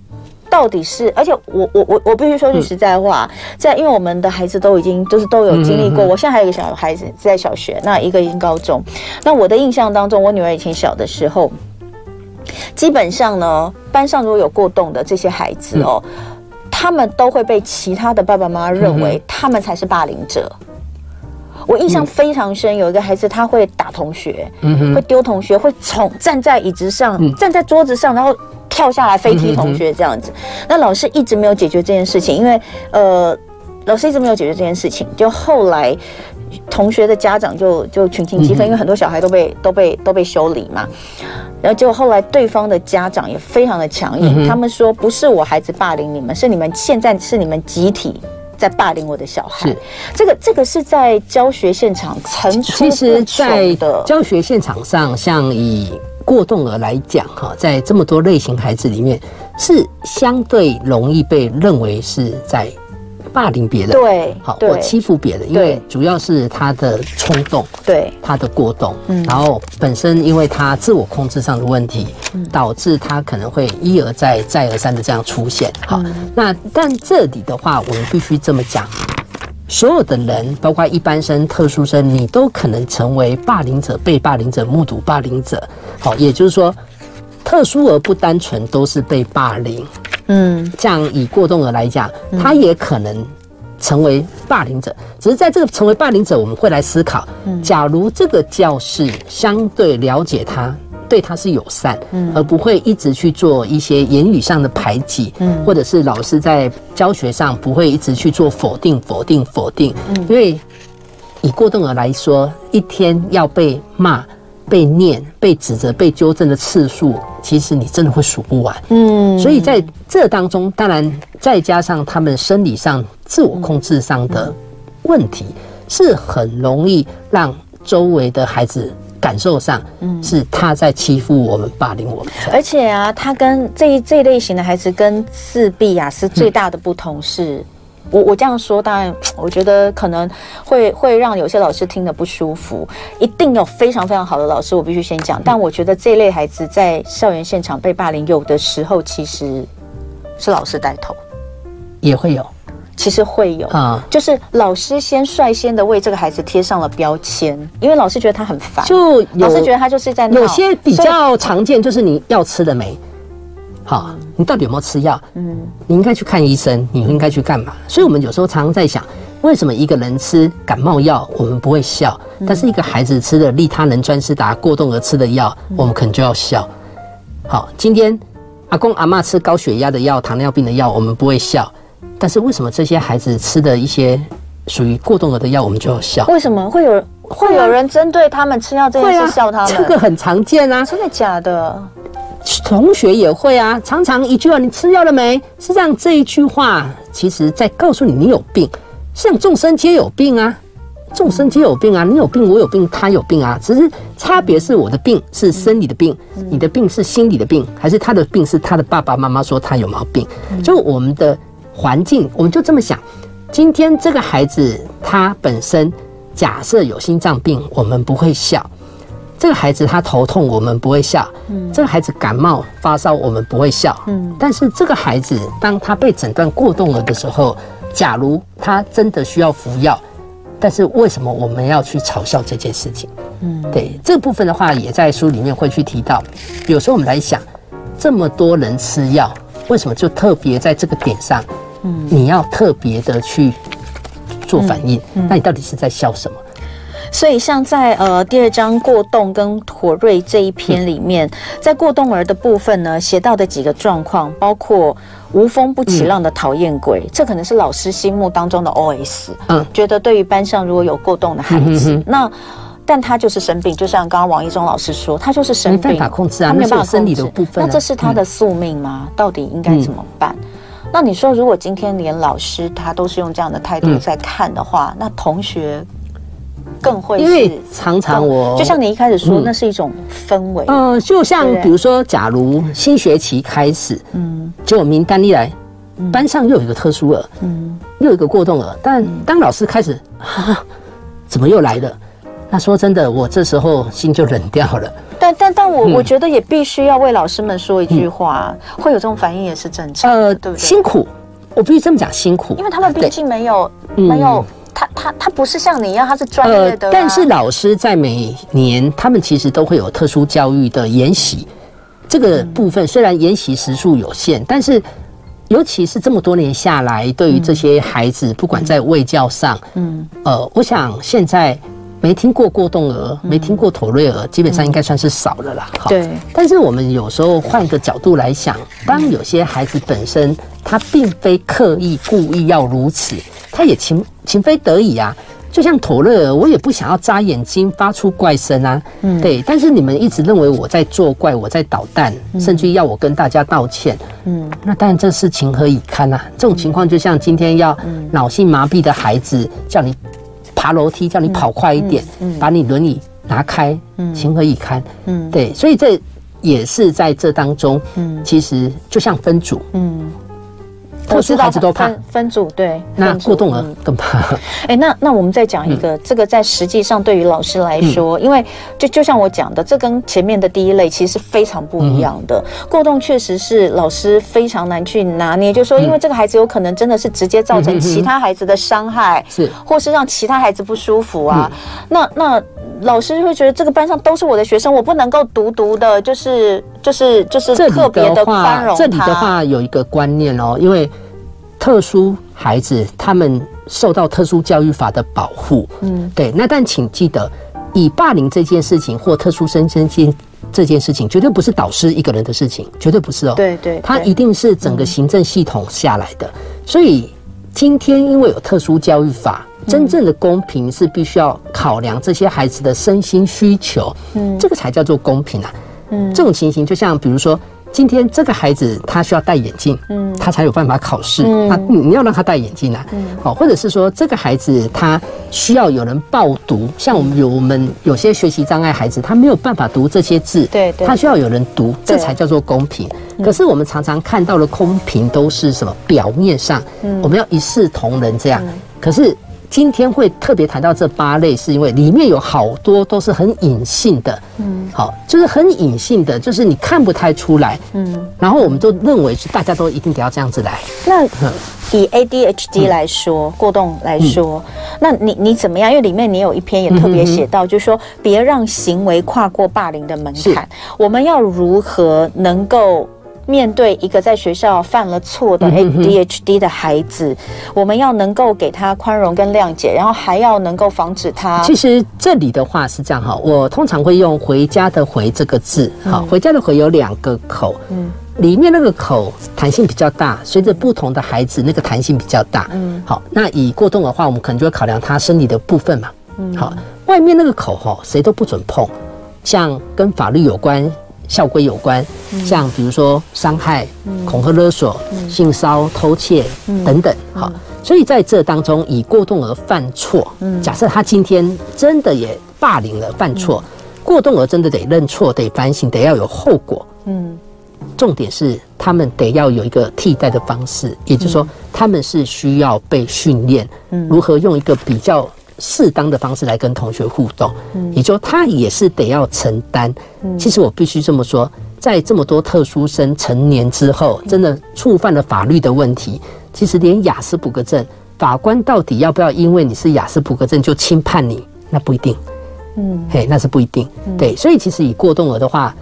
到底是，而且我我我我必须说句实在话，在因为我们的孩子都已经就是都有经历过。我现在还有一个小孩子在小学，那一个已经高中。那我的印象当中，我女儿以前小的时候，基本上呢，班上如果有过动的这些孩子哦，他们都会被其他的爸爸妈妈认为他们才是霸凌者。我印象非常深，有一个孩子他会打同学，嗯、会丢同学，会从站在椅子上，嗯、站在桌子上，然后跳下来飞踢同学这样子。那老师一直没有解决这件事情，因为呃，老师一直没有解决这件事情，就后来。同学的家长就就群情激愤，因为很多小孩都被都被都被修理嘛。然后结果后来对方的家长也非常的强硬，他们说不是我孩子霸凌你们，是你们现在是你们集体在霸凌我的小孩。是这个这个是在教学现场层出不穷的。其实，在教学现场上，像以过动儿来讲，哈，在这么多类型孩子里面，是相对容易被认为是在。霸凌别人，对，好，或欺负别人，因为主要是他的冲动，对，他的过动，嗯，然后本身因为他自我控制上的问题，导致他可能会一而再、再而三的这样出现。好，那但这里的话，我们必须这么讲，所有的人，包括一般生、特殊生，你都可能成为霸凌者、被霸凌者、目睹霸凌者。好，也就是说，特殊而不单纯都是被霸凌。嗯，像以过动儿来讲，他也可能成为霸凌者。只是在这个成为霸凌者，我们会来思考：假如这个教室相对了解他，对他是友善，而不会一直去做一些言语上的排挤，或者是老师在教学上不会一直去做否定、否定、否定。因为以过动儿来说，一天要被骂。被念、被指责、被纠正的次数，其实你真的会数不完。嗯，所以在这当中，当然再加上他们生理上、自我控制上的问题，是很容易让周围的孩子感受上，嗯，是他在欺负我们、霸凌我们。而且啊，他跟这一这一类型的孩子跟自闭啊是最大的不同是。我我这样说，当然，我觉得可能会会让有些老师听得不舒服。一定有非常非常好的老师，我必须先讲。但我觉得这类孩子在校园现场被霸凌，有的时候其实是老师带头，也会有，其实会有啊，就是老师先率先的为这个孩子贴上了标签，因为老师觉得他很烦，就老师觉得他就是在那有些比较常见，就是你要吃的没？好，你到底有没有吃药？嗯，你应该去看医生，你应该去干嘛？所以，我们有时候常常在想，为什么一个人吃感冒药，我们不会笑，但是一个孩子吃的利他能专司达过动而吃的药，我们可能就要笑。好，今天阿公阿嬷吃高血压的药、糖尿病的药，我们不会笑，但是为什么这些孩子吃的一些属于过动儿的药，我们就要笑？为什么会有会有人针对他们吃药这件事笑他们？这个很常见啊，真的假的？同学也会啊，常常一句话，你吃药了没？是这样，这一句话其实在告诉你，你有病。像众生皆有病啊，众生皆有病啊，你有病，我有病，他有病啊，只是差别是我的病是生理的病，你的病是心理的病，还是他的病是他的爸爸妈妈说他有毛病？就我们的环境，我们就这么想。今天这个孩子他本身假设有心脏病，我们不会笑。这个孩子他头痛，我们不会笑；嗯，这个孩子感冒发烧，我们不会笑。嗯，但是这个孩子当他被诊断过动了的时候，假如他真的需要服药，但是为什么我们要去嘲笑这件事情？嗯，对，这部分的话也在书里面会去提到。有时候我们来想，这么多人吃药，为什么就特别在这个点上，嗯，你要特别的去做反应？那你到底是在笑什么？所以，像在呃第二章过动跟妥瑞这一篇里面，在过动儿的部分呢，写到的几个状况，包括无风不起浪的讨厌鬼，这可能是老师心目当中的 OS。嗯，觉得对于班上如果有过动的孩子，那但他就是生病，就像刚刚王一中老师说，他就是生病，没办法控制啊，他没有办法生理的部分。那这是他的宿命吗？到底应该怎么办？那你说，如果今天连老师他都是用这样的态度在看的话，那同学？更会，因为常常我就像你一开始说，那是一种氛围。嗯，就像比如说，假如新学期开始，嗯，就名单一来，班上又有一个特殊儿，嗯，又有一个过动儿，但当老师开始，怎么又来了？那说真的，我这时候心就冷掉了。但但但我我觉得也必须要为老师们说一句话，会有这种反应也是正常。呃，对不对？辛苦，我必须这么讲，辛苦，因为他们毕竟没有没有。他他他不是像你一样，他是专业的、啊呃。但是老师在每年，他们其实都会有特殊教育的研习，这个部分虽然研习时数有限，但是尤其是这么多年下来，对于这些孩子，不管在卫教上，嗯，呃，我想现在没听过过动儿，没听过妥瑞儿，基本上应该算是少了啦。好，对。但是我们有时候换个角度来想，当有些孩子本身他并非刻意故意要如此，他也情情非得已啊。就像妥瑞儿，我也不想要眨眼睛发出怪声啊。嗯，对。但是你们一直认为我在作怪，我在捣蛋，甚至要我跟大家道歉。嗯，那当然这是情何以堪啊！这种情况就像今天要脑性麻痹的孩子叫你。爬楼梯叫你跑快一点，嗯嗯、把你轮椅拿开，嗯、情何以堪？嗯，对，所以这也是在这当中，嗯，其实就像分组，嗯。特殊孩子都怕。分分组，对，那过动儿更怕。哎，那那我们再讲一个，这个在实际上对于老师来说，因为就就像我讲的，这跟前面的第一类其实是非常不一样的。过动确实是老师非常难去拿捏，就是说，因为这个孩子有可能真的是直接造成其他孩子的伤害，是，或是让其他孩子不舒服啊。那那老师会觉得这个班上都是我的学生，我不能够独独的，就是就是就是特别的宽容他。这里的话有一个观念哦，因为。特殊孩子，他们受到特殊教育法的保护。嗯，对。那但请记得，以霸凌这件事情或特殊生这件这件事情，绝对不是导师一个人的事情，绝对不是哦。对对，他一定是整个行政系统下来的。所以今天因为有特殊教育法，真正的公平是必须要考量这些孩子的身心需求。嗯，这个才叫做公平啊。嗯，这种情形就像比如说。今天这个孩子他需要戴眼镜，嗯，他才有办法考试。那你要让他戴眼镜啊，嗯，好，或者是说这个孩子他需要有人报读，像我们有我们有些学习障碍孩子，他没有办法读这些字，对，他需要有人读，这才叫做公平。可是我们常常看到的公平都是什么？表面上，我们要一视同仁这样，可是。今天会特别谈到这八类，是因为里面有好多都是很隐性的，嗯，好，就是很隐性的，就是你看不太出来，嗯，然后我们都认为是大家都一定得要这样子来。那以 ADHD 来说，过动来说，那你你怎么样？因为里面你有一篇也特别写到，就是说别让行为跨过霸凌的门槛，我们要如何能够？面对一个在学校犯了错的 ADHD 的孩子，我们要能够给他宽容跟谅解，然后还要能够防止他。其实这里的话是这样哈，我通常会用“回家的回”这个字。好，“回家的回”有两个口，嗯，里面那个口弹性比较大，随着不同的孩子那个弹性比较大。嗯，好，那以过动的话，我们可能就会考量他生理的部分嘛。嗯，好，外面那个口哈，谁都不准碰，像跟法律有关。校规有关，像比如说伤害、恐吓勒索、性骚偷窃等等，好，所以在这当中，以过动而犯错，假设他今天真的也霸凌了犯错，过动而真的得认错、得反省、得要有后果。嗯，重点是他们得要有一个替代的方式，也就是说，他们是需要被训练，如何用一个比较。适当的方式来跟同学互动，嗯，也就他也是得要承担。嗯，其实我必须这么说，在这么多特殊生成年之后，真的触犯了法律的问题，其实连亚斯伯格证，法官到底要不要因为你是亚斯伯格证就轻判你？那不一定。嗯，嘿，那是不一定。对，所以其实以过动儿的话，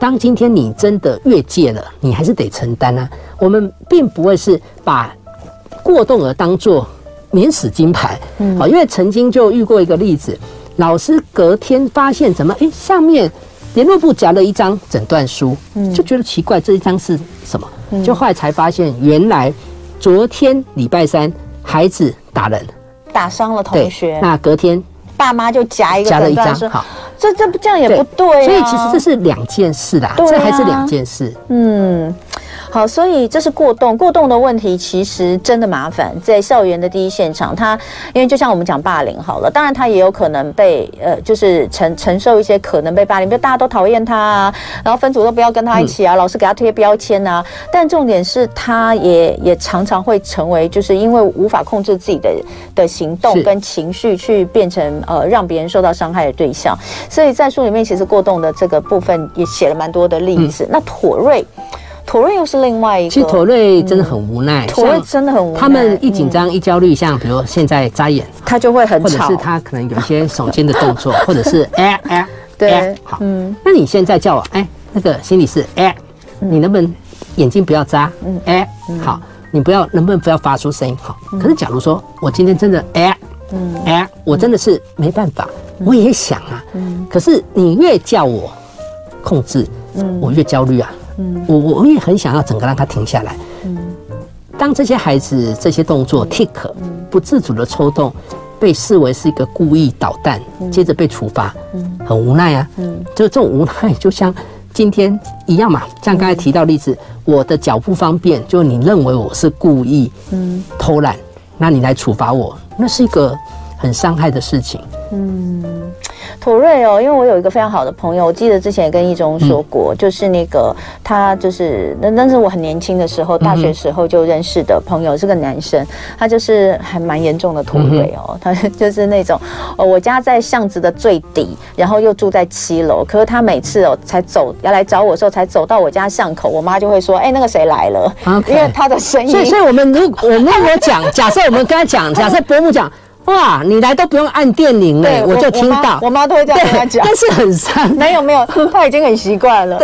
当今天你真的越界了，你还是得承担啊。我们并不会是把过动儿当作。免死金牌，嗯。好，因为曾经就遇过一个例子，老师隔天发现怎么，哎，上面联络部夹了一张诊断书，嗯。就觉得奇怪，这一张是什么？就后来才发现，原来昨天礼拜三孩子打人，打伤了同学，那隔天爸妈就夹一个夹了一张，好，这这不这样也不对，所以其实这是两件事啦，这还是两件事，嗯。好，所以这是过动，过动的问题其实真的麻烦。在校园的第一现场，他因为就像我们讲霸凌好了，当然他也有可能被呃，就是承承受一些可能被霸凌，比如大家都讨厌他啊，然后分组都不要跟他一起啊，老师给他贴标签啊。但重点是，他也也常常会成为，就是因为无法控制自己的的行动跟情绪，去变成呃让别人受到伤害的对象。所以在书里面，其实过动的这个部分也写了蛮多的例子。那妥瑞。妥瑞又是另外一个，其实妥瑞真的很无奈。妥瑞真的很无奈。他们一紧张、一焦虑，像比如现在眨眼，他就会很吵，或者是他可能有一些耸肩的动作，或者是哎哎，对，好，嗯。那你现在叫我哎，那个心里是哎，你能不能眼睛不要眨？嗯，哎，好，你不要，能不能不要发出声音？好。可是假如说我今天真的哎，嗯，哎，我真的是没办法，我也想啊，嗯可是你越叫我控制，我越焦虑啊。我我也很想要整个让他停下来。当这些孩子这些动作 tick 不自主的抽动，被视为是一个故意捣蛋，接着被处罚，很无奈啊。就这种无奈，就像今天一样嘛。像刚才提到例子，我的脚不方便，就你认为我是故意偷懒，那你来处罚我，那是一个很伤害的事情。嗯。妥瑞哦，因为我有一个非常好的朋友，我记得之前也跟一中说过，嗯、就是那个他就是那那是我很年轻的时候，大学时候就认识的朋友，嗯、是个男生，他就是还蛮严重的妥瑞哦，嗯、他就是那种哦，我家在巷子的最底，然后又住在七楼，可是他每次哦才走要来找我的时候，才走到我家巷口，我妈就会说，哎，那个谁来了.因为他的声音，所以所以我们如我们如果讲，假设我们跟他讲，假设伯母讲。哇，你来都不用按电铃了，我就听到。我妈都会这样跟他讲，但是很伤。没有没有，他已经很习惯了。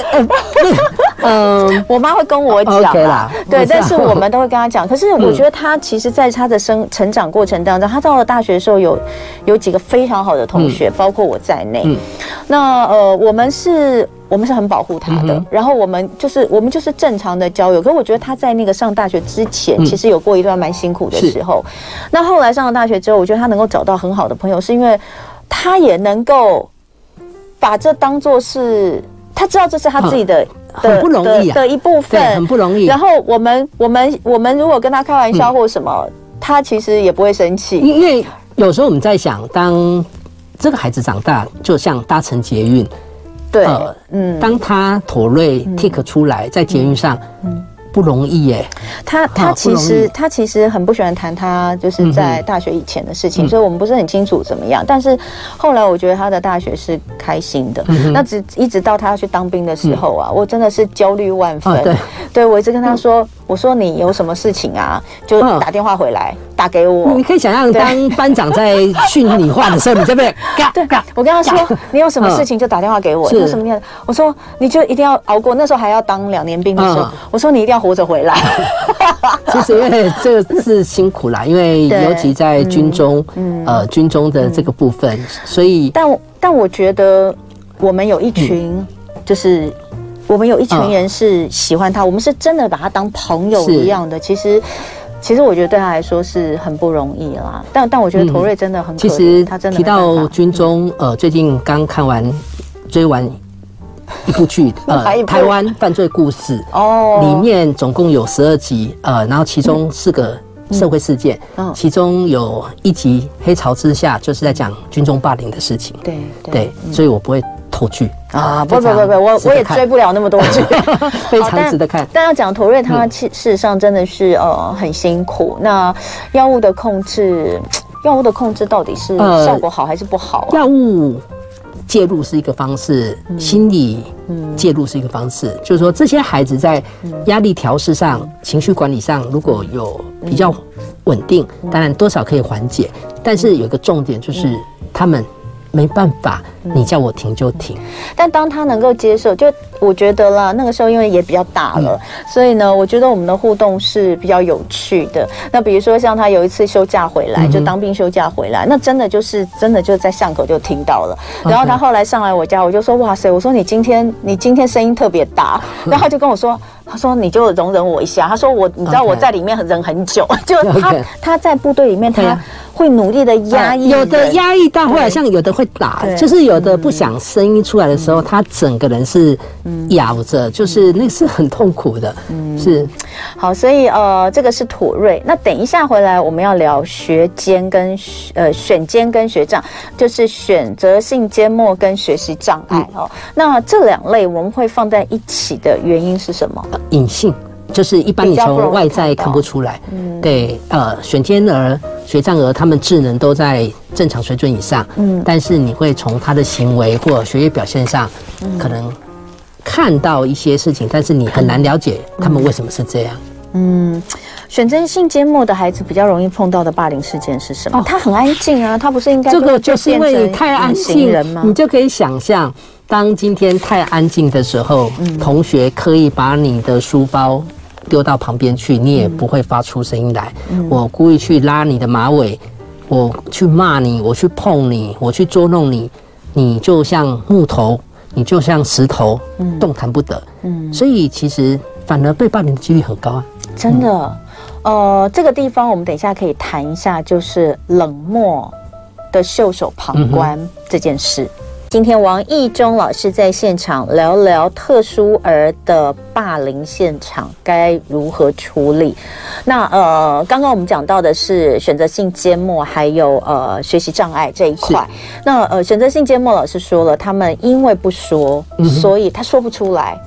嗯，我妈会跟我讲啦。对，但是我们都会跟他讲。可是我觉得他其实在他的生成长过程当中，他到了大学的时候有有几个非常好的同学，包括我在内。那呃，我们是。我们是很保护他的，嗯、然后我们就是我们就是正常的交友。可是我觉得他在那个上大学之前，嗯、其实有过一段蛮辛苦的时候。是那后来上了大学之后，我觉得他能够找到很好的朋友，是因为他也能够把这当做是他知道这是他自己的、很不容易、啊、的，的一部分，很不容易。然后我们我们我们如果跟他开玩笑或什么，嗯、他其实也不会生气。因为有时候我们在想，当这个孩子长大，就像搭乘捷运。对，嗯，当他妥瑞 tick 出来在捷运上，嗯。不容易耶，他他其实他其实很不喜欢谈他就是在大学以前的事情，嗯、所以我们不是很清楚怎么样。但是后来我觉得他的大学是开心的，嗯、那只一直到他要去当兵的时候啊，嗯、我真的是焦虑万分。啊、对，对我一直跟他说，嗯、我说你有什么事情啊，就打电话回来，哦、打给我。你可以想象，当班长在训你话的时候，你这边 嘎对嘎，我跟他说，你有什么事情就打电话给我。就什么念？我。说你就一定要熬过。那时候还要当两年兵的时候，哦、我说你一定要。活着回来，其实因为这个是辛苦啦，因为尤其在军中，嗯、呃，军中的这个部分，嗯、所以，但但我觉得我们有一群，就是、嗯、我们有一群人是喜欢他，嗯、我们是真的把他当朋友一样的。其实，其实我觉得对他来说是很不容易啦。但但我觉得陀瑞真的很可怜，其实他真的提到军中，呃，最近刚看完追完。一部剧，呃，台湾犯罪故事哦，里面总共有十二集，呃，然后其中四个社会事件，嗯，其中有一集《黑潮之下》，就是在讲军中霸凌的事情，对对，所以我不会透剧啊，不不不不，我我也追不了那么多剧，非常值得看。但要讲妥瑞，他其事实上真的是呃很辛苦。那药物的控制，药物的控制到底是效果好还是不好？药物。介入是一个方式，心理介入是一个方式，嗯、就是说这些孩子在压力调试上、嗯、情绪管理上如果有比较稳定，嗯、当然多少可以缓解，但是有一个重点就是他们。没办法，你叫我停就停。但当他能够接受，就我觉得啦，那个时候因为也比较大了，所以呢，我觉得我们的互动是比较有趣的。那比如说像他有一次休假回来，就当兵休假回来，那真的就是真的就在巷口就听到了。然后他后来上来我家，我就说哇塞，我说你今天你今天声音特别大，然后他就跟我说，他说你就容忍我一下，他说我你知道我在里面忍很久，就他他在部队里面他。会努力的压抑，有的压抑到后来，像有的会打，就是有的不想声音出来的时候，他整个人是咬着，就是那是很痛苦的。嗯，是。好，所以呃，这个是妥瑞。那等一下回来我们要聊学缄跟呃选缄跟学障，就是选择性缄默跟学习障碍哦。那这两类我们会放在一起的原因是什么？隐性。就是一般你从外在看不出来，嗯，对，呃，选天儿、学障儿，他们智能都在正常水准以上，嗯，但是你会从他的行为或学业表现上，可能看到一些事情，但是你很难了解他们为什么是这样。嗯，选择性缄默的孩子比较容易碰到的霸凌事件是什么？他很安静啊，他不是应该这个就是因为你太安静人吗？你就可以想象，当今天太安静的时候，同学刻意把你的书包。丢到旁边去，你也不会发出声音来。嗯、我故意去拉你的马尾，我去骂你，我去碰你，我去捉弄你，你就像木头，你就像石头，动弹不得。嗯，所以其实反而被霸凌的几率很高啊。真的，呃，这个地方我们等一下可以谈一下，就是冷漠的袖手旁观这件事。今天王义中老师在现场聊聊特殊儿的霸凌现场该如何处理。那呃，刚刚我们讲到的是选择性缄默，还有呃学习障碍这一块。那呃，选择性缄默老师说了，他们因为不说，所以他说不出来，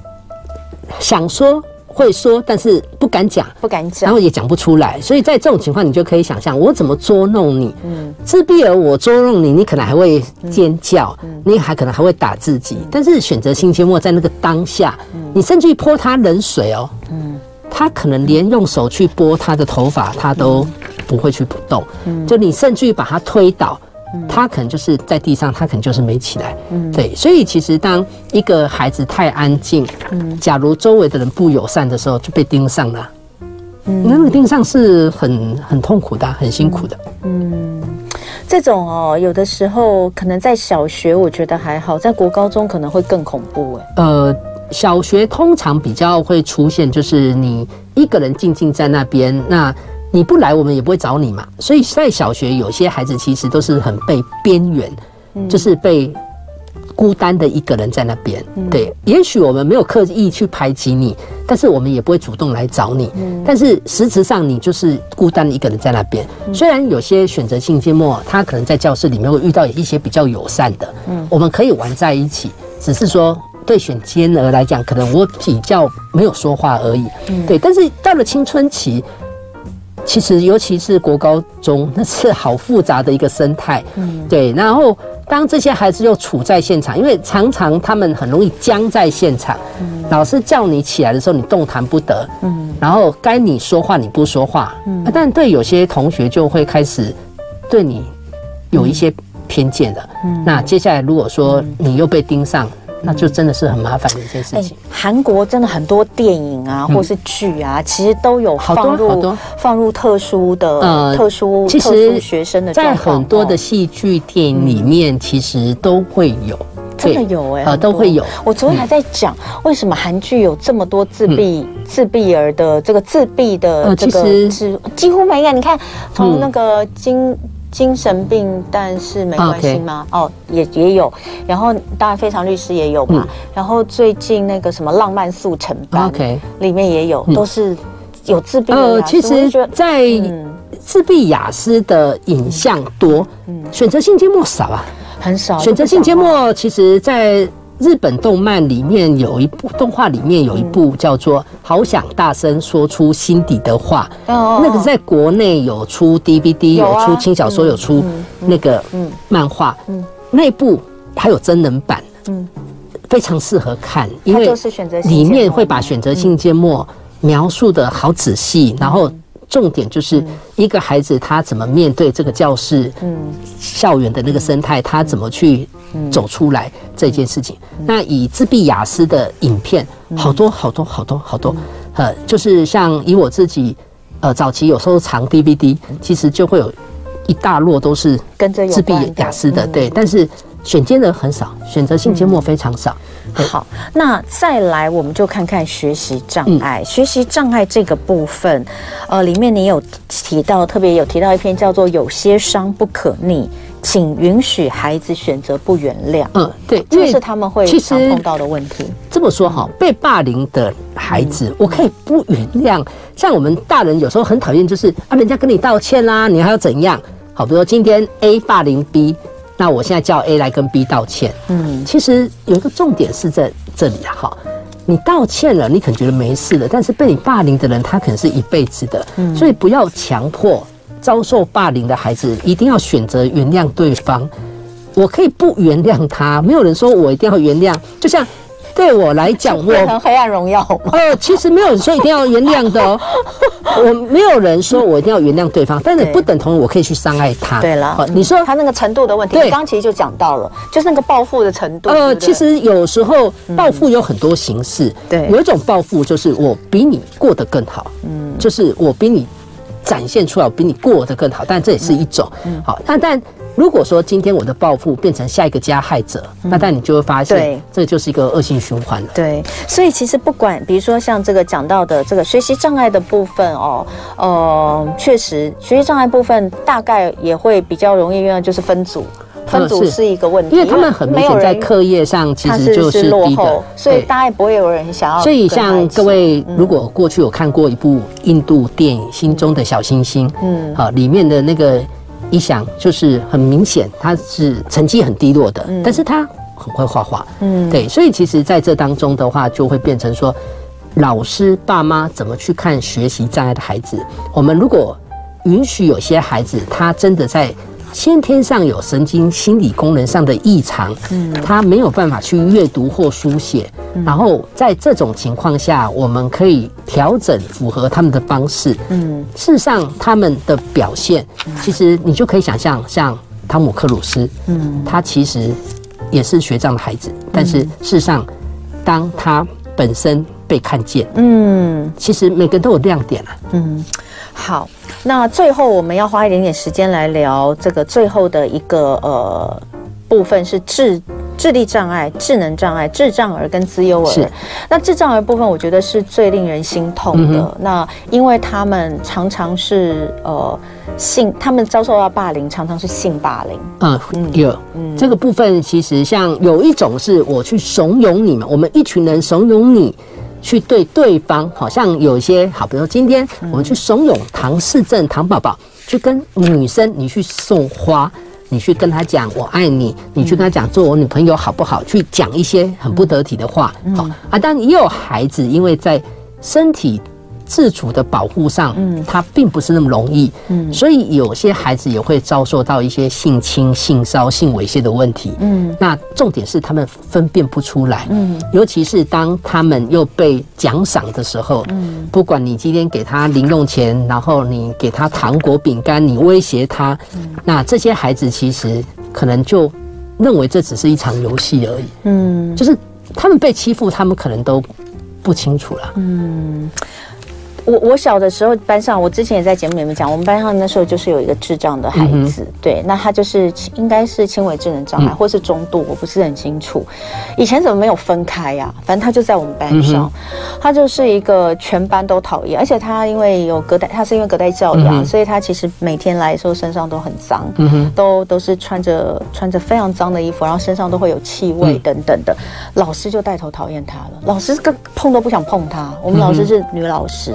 想说。会说，但是不敢讲，不敢讲，然后也讲不出来。所以在这种情况，你就可以想象，我怎么捉弄你？嗯，自闭儿我捉弄你，你可能还会尖叫，嗯，你还可能还会打自己。但是选择性缄默在那个当下，你甚至于泼他冷水哦，嗯，他可能连用手去拨他的头发，他都不会去动。嗯，就你甚至于把他推倒。他可能就是在地上，他可能就是没起来。嗯，对，所以其实当一个孩子太安静，嗯，假如周围的人不友善的时候，就被盯上了。嗯，那个盯上是很很痛苦的，很辛苦的。嗯，这种哦，有的时候可能在小学我觉得还好，在国高中可能会更恐怖哎。呃，小学通常比较会出现，就是你一个人静静在那边，那。你不来，我们也不会找你嘛。所以在小学，有些孩子其实都是很被边缘，就是被孤单的一个人在那边。对，也许我们没有刻意去排挤你，但是我们也不会主动来找你。但是实质上，你就是孤单的一个人在那边。虽然有些选择性缄默，他可能在教室里面会遇到一些比较友善的，我们可以玩在一起。只是说，对选缄儿来讲，可能我比较没有说话而已。对，但是到了青春期。其实，尤其是国高中，那是好复杂的一个生态。嗯，对。然后，当这些孩子又处在现场，因为常常他们很容易僵在现场。嗯，老师叫你起来的时候，你动弹不得。嗯，然后该你说话你不说话。嗯，但对有些同学就会开始对你有一些偏见了。嗯，那接下来如果说你又被盯上。那就真的是很麻烦的一件事情。韩国真的很多电影啊，或是剧啊，其实都有放入放入特殊的呃特殊其实学生的，在很多的戏剧电影里面，其实都会有，真的有哎，呃都会有。我昨天还在讲，为什么韩剧有这么多自闭自闭儿的这个自闭的这个是几乎没有。你看从那个金。精神病，但是没关系吗.哦，也也有，然后当然非常律师也有嘛。嗯、然后最近那个什么浪漫速成班，OK，里面也有，都是有自闭。呃，其实，在自闭雅思的影像多，嗯，选择性缄默少啊，很少。选择性缄默，其实，在。日本动漫里面有一部动画，里面有一部叫做《好想大声说出心底的话》，那个在国内有出 DVD，有出轻小说，有出那个漫画，那部还有真人版，非常适合看，因为里面会把选择性缄默描述的好仔细，然后。重点就是一个孩子他怎么面对这个教室、校园的那个生态，他怎么去走出来这件事情。那以自闭雅思的影片，好多好多好多好多，呃，就是像以我自己，呃，早期有时候藏 DVD，其实就会有一大摞都是跟自闭雅思的，对，但是。选尖的很少，选择性缄默非常少。嗯、好，那再来我们就看看学习障碍。嗯、学习障碍这个部分，呃，里面你有提到，特别有提到一篇叫做“有些伤不可逆，请允许孩子选择不原谅”。嗯，对，这是他们会常碰到的问题。这么说哈，被霸凌的孩子，嗯、我可以不原谅。像我们大人有时候很讨厌，就是啊，人家跟你道歉啦，你还要怎样？好，比如说今天 A 霸凌 B。那我现在叫 A 来跟 B 道歉。嗯，其实有一个重点是在这里哈，你道歉了，你可能觉得没事了，但是被你霸凌的人，他可能是一辈子的。嗯，所以不要强迫遭受霸凌的孩子一定要选择原谅对方。我可以不原谅他，没有人说我一定要原谅。就像。对我来讲，我黑暗荣耀。呃，其实没有人说一定要原谅的哦。我没有人说我一定要原谅对方，但是不等同于我可以去伤害他。对了，你说他那个程度的问题，刚刚其实就讲到了，就是那个报复的程度。呃，其实有时候报复有很多形式。对，有一种报复就是我比你过得更好。嗯，就是我比你展现出来，我比你过得更好。但这也是一种，好，那但。如果说今天我的暴富变成下一个加害者，那但你就会发现，对，这就是一个恶性循环了。对，所以其实不管，比如说像这个讲到的这个学习障碍的部分哦，呃，确实学习障碍部分大概也会比较容易遇到，就是分组，分组是。一个问题，因为他们很明显在课业上其实就是落后，所以大概不会有人想要。所以像各位，如果过去有看过一部印度电影《心中的小星星》，嗯，好，里面的那个。一想就是很明显，他是成绩很低落的，嗯、但是他很会画画，嗯，对，所以其实在这当中的话，就会变成说，老师、爸妈怎么去看学习障碍的孩子？我们如果允许有些孩子，他真的在。先天上有神经心理功能上的异常，嗯，他没有办法去阅读或书写，然后在这种情况下，我们可以调整符合他们的方式，嗯，事实上他们的表现，其实你就可以想象，像汤姆克鲁斯，嗯，他其实也是学障的孩子，但是事实上，当他本身被看见，嗯，其实每个人都有亮点啊，嗯，好。那最后我们要花一点点时间来聊这个最后的一个呃部分是智智力障碍、智能障碍、智障儿跟资优儿。是。那智障儿部分，我觉得是最令人心痛的。嗯、那因为他们常常是呃性，他们遭受到霸凌，常常是性霸凌。嗯，有。嗯，这个部分其实像有一种是我去怂恿你们，我们一群人怂恿你。去对对方，好像有一些好，比如说今天我们去怂恿唐氏症唐宝宝去跟女生，你去送花，你去跟他讲我爱你，你去跟他讲做我女朋友好不好？去讲一些很不得体的话，好啊。但也有孩子因为在身体。自主的保护上，嗯，他并不是那么容易，嗯，所以有些孩子也会遭受到一些性侵、性骚、性猥亵的问题，嗯，那重点是他们分辨不出来，嗯，尤其是当他们又被奖赏的时候，嗯，不管你今天给他零用钱，然后你给他糖果、饼干，你威胁他，嗯，那这些孩子其实可能就认为这只是一场游戏而已，嗯，就是他们被欺负，他们可能都不清楚了，嗯。我我小的时候，班上我之前也在节目里面讲，我们班上那时候就是有一个智障的孩子，嗯、对，那他就是应该是轻微智能障碍，嗯、或是中度，我不是很清楚。以前怎么没有分开呀、啊？反正他就在我们班上，嗯、他就是一个全班都讨厌，而且他因为有隔代，他是因为隔代教养，嗯、所以他其实每天来的时候身上都很脏，嗯、都都是穿着穿着非常脏的衣服，然后身上都会有气味等等的，嗯、老师就带头讨厌他了，老师跟碰都不想碰他。我们老师是女老师。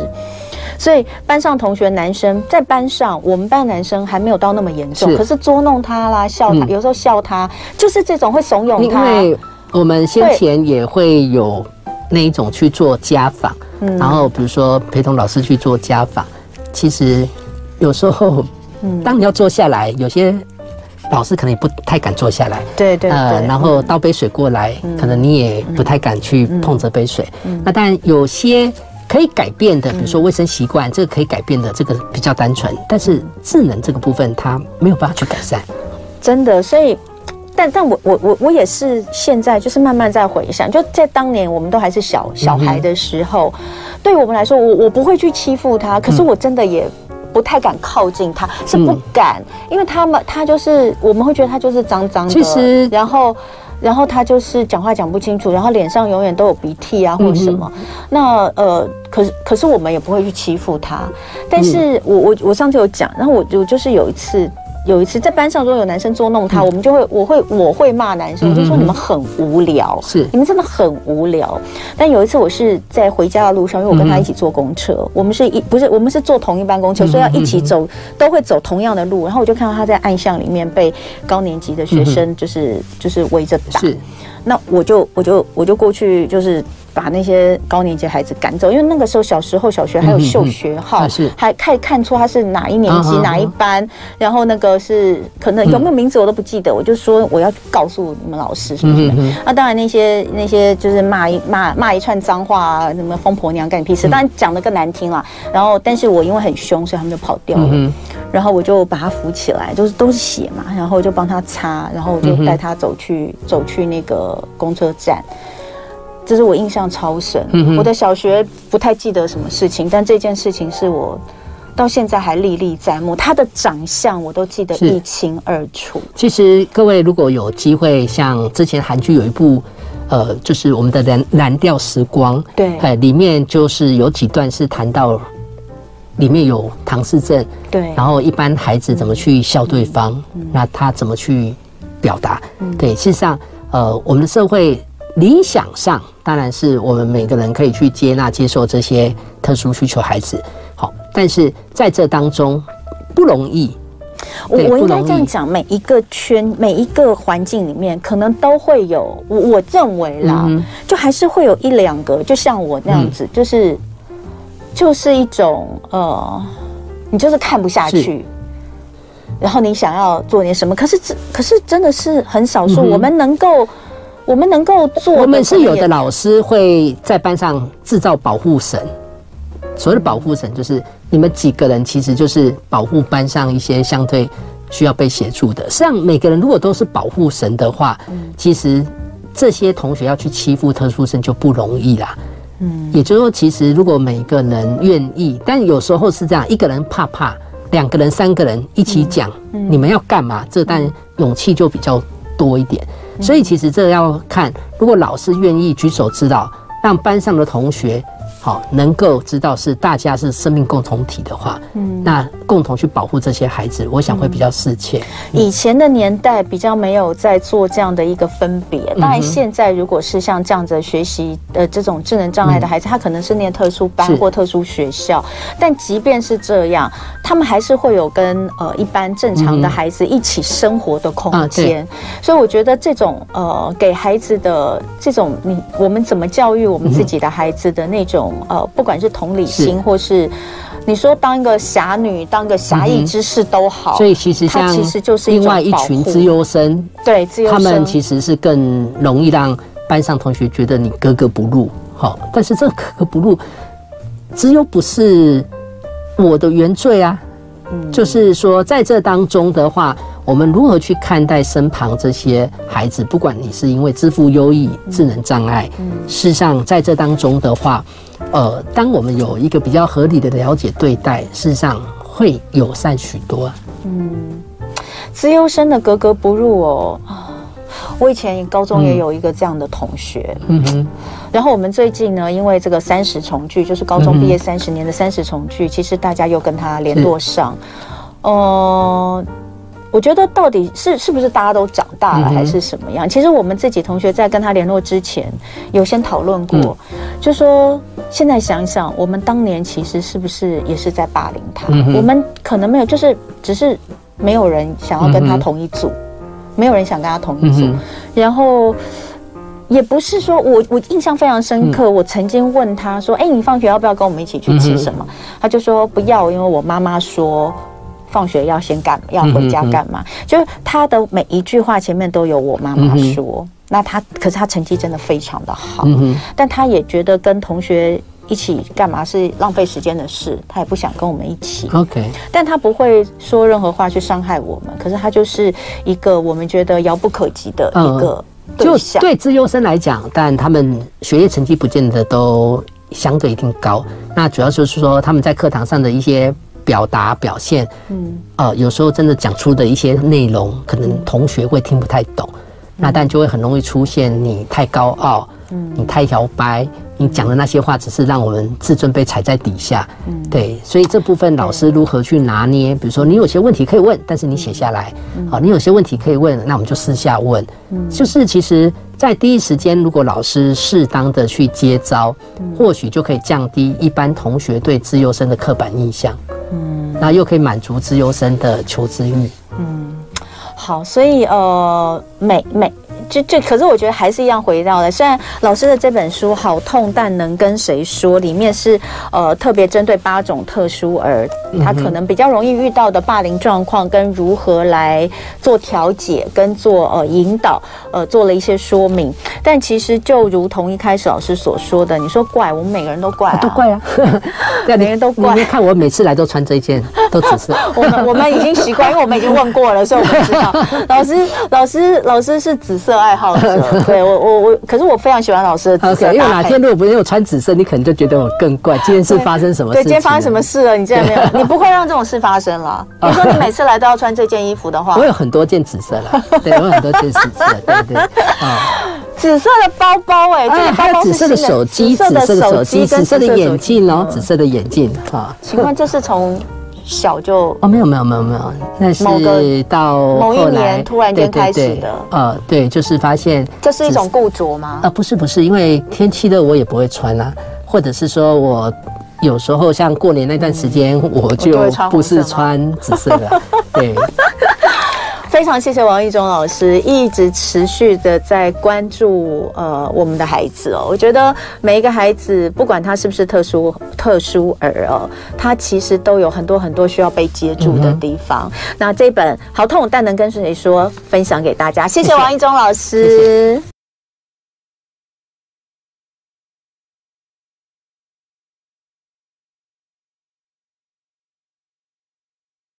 所以班上同学男生在班上，我们班男生还没有到那么严重，是。可是捉弄他啦，笑他，嗯、有时候笑他，就是这种会怂恿他。因为我们先前也会有那一种去做家访，对然后比如说陪同老师去做家访，其实有时候，当你要坐下来，有些老师可能也不太敢坐下来，对对对，呃，然后倒杯水过来，嗯、可能你也不太敢去碰这杯水。嗯、那但有些。可以改变的，比如说卫生习惯，这个可以改变的，这个比较单纯。但是智能这个部分，它没有办法去改善。真的，所以，但但我我我我也是现在就是慢慢在回想，就在当年我们都还是小小孩的时候，对我们来说，我我不会去欺负他，可是我真的也不太敢靠近他，是不敢，嗯、因为他们他就是我们会觉得他就是脏脏的，其实然后。然后他就是讲话讲不清楚，然后脸上永远都有鼻涕啊，或者什么。嗯、那呃，可是可是我们也不会去欺负他。但是我我我上次有讲，然后我就就是有一次。有一次在班上，如果有男生捉弄他，我们就会，我会，我会骂男生，我就说你们很无聊，是。你们真的很无聊。但有一次我是在回家的路上，因为我跟他一起坐公车，我们是一不是我们是坐同一班公车，所以要一起走，都会走同样的路。然后我就看到他在暗巷里面被高年级的学生就是就是围着打，那我就我就我就过去就是。把那些高年级孩子赶走，因为那个时候小时候小学还有秀学号，是还可以看出他是哪一年级哪一班，然后那个是可能有没有名字我都不记得，我就说我要告诉你们老师什么什么。那当然那些那些就是骂一骂骂一串脏话啊，什么疯婆娘干你屁事，当然讲得更难听了。然后但是我因为很凶，所以他们就跑掉了。然后我就把他扶起来，就是都是血嘛，然后就帮他擦，然后我就带他走去走去那个公车站。这是我印象超深。嗯、我的小学不太记得什么事情，但这件事情是我到现在还历历在目，他的长相我都记得一清二楚。其实各位如果有机会，像之前韩剧有一部，呃，就是我们的蓝蓝调时光，对，哎，里面就是有几段是谈到，里面有唐氏症，对，然后一般孩子怎么去笑对方，那他怎么去表达？嗯、对，事实上，呃，我们的社会理想上当然是我们每个人可以去接纳、接受这些特殊需求孩子。好，但是在这当中不容易。我我应该这样讲，每一个圈、每一个环境里面，可能都会有。我我认为啦，嗯、就还是会有一两个，就像我那样子，嗯、就是就是一种呃，你就是看不下去，然后你想要做点什么，可是这可是真的是很少数。嗯、我们能够我们能够做，我们是有的老师会在班上制造保护神。所谓的保护神，就是你们几个人，其实就是保护班上一些相对需要被协助的。实际上，每个人如果都是保护神的话，其实这些同学要去欺负特殊生就不容易啦。嗯，也就是说，其实如果每个人愿意，但有时候是这样，一个人怕怕，两个人、三个人一起讲，你们要干嘛？这但勇气就比较多一点。所以，其实这要看，如果老师愿意举手之劳，让班上的同学。好，能够知道是大家是生命共同体的话，嗯，那共同去保护这些孩子，我想会比较适切。以前的年代比较没有在做这样的一个分别，当然现在如果是像这样子学习的这种智能障碍的孩子，他可能是念特殊班或特殊学校，但即便是这样，他们还是会有跟呃一般正常的孩子一起生活的空间。所以我觉得这种呃给孩子的这种你我们怎么教育我们自己的孩子的那种。呃，不管是同理心，或是你说当一个侠女、当个侠义之士都好，所以其实像其实就是另外一群资优生，对，资优生他们其实是更容易让班上同学觉得你格格不入。好，但是这格格不入，资优不是我的原罪啊。嗯，就是说在这当中的话。我们如何去看待身旁这些孩子？不管你是因为自负优异、智能障碍，事实上在这当中的话，呃，当我们有一个比较合理的了解对待，事实上会友善许多。嗯，资优生的格格不入哦。我以前高中也有一个这样的同学。嗯哼。然后我们最近呢，因为这个三十重聚，就是高中毕业三十年的三十重聚，其实大家又跟他联络上。呃。我觉得到底是是不是大家都长大了，还是什么样？其实我们自己同学在跟他联络之前，有先讨论过，就说现在想想，我们当年其实是不是也是在霸凌他？我们可能没有，就是只是没有人想要跟他同一组，没有人想跟他同一组。然后也不是说我我印象非常深刻，我曾经问他说：“哎，你放学要不要跟我们一起去吃什么？”他就说：“不要，因为我妈妈说。”放学要先干，要回家干嘛？就是他的每一句话前面都有我妈妈说。那他可是他成绩真的非常的好，嗯、但他也觉得跟同学一起干嘛是浪费时间的事，他也不想跟我们一起。OK，但他不会说任何话去伤害我们。可是他就是一个我们觉得遥不可及的一个对象。就对资优生来讲，但他们学业成绩不见得都相对一定高。那主要就是说他们在课堂上的一些。表达表现，嗯，呃，有时候真的讲出的一些内容，可能同学会听不太懂，嗯、那但就会很容易出现你太高傲，嗯，你太摇摆，你讲的那些话只是让我们自尊被踩在底下，嗯，对，所以这部分老师如何去拿捏？比如说你有些问题可以问，但是你写下来，好，你有些问题可以问，那我们就私下问，嗯，就是其实。在第一时间，如果老师适当的去接招，或许就可以降低一般同学对自优生的刻板印象，嗯，那又可以满足自由生的求知欲，嗯，好，所以呃，每每。就就，可是我觉得还是一样回到了。虽然老师的这本书好痛，但能跟谁说？里面是呃特别针对八种特殊儿，他可能比较容易遇到的霸凌状况，跟如何来做调解，跟做呃引导，呃做了一些说明。但其实就如同一开始老师所说的，你说怪，我们每个人都怪、啊，都怪啊，每个人都怪。你看我每次来都穿这件，都紫色。我们我们已经习惯，因为我们已经问过了，所以我们知道老师老师老师是紫色爱好者。对我我我，可是我非常喜欢老师的紫色。因为哪天如果不是我穿紫色，你可能就觉得我更怪。今天是发生什么事？对，今天发生什么事了？你竟然没有？你不会让这种事发生了？比如说你每次来都要穿这件衣服的话，我有很多件紫色了。对，我有很多件紫色。对对啊。紫色的包包哎，这个包包紫色的手机，紫色的手机，紫色的眼镜哦，紫色的眼镜哈。请问这是从小就哦？没有没有没有没有，那是到某一年突然间开始的。呃，对，就是发现这是一种固着吗？啊，不是不是，因为天气热我也不会穿啊，或者是说我有时候像过年那段时间我就不是穿紫色的，对。非常谢谢王一中老师一直持续的在关注呃我们的孩子哦，我觉得每一个孩子不管他是不是特殊特殊儿哦，他其实都有很多很多需要被接住的地方。嗯、那这本好痛但能跟谁说分享给大家，谢谢王一中老师。谢谢。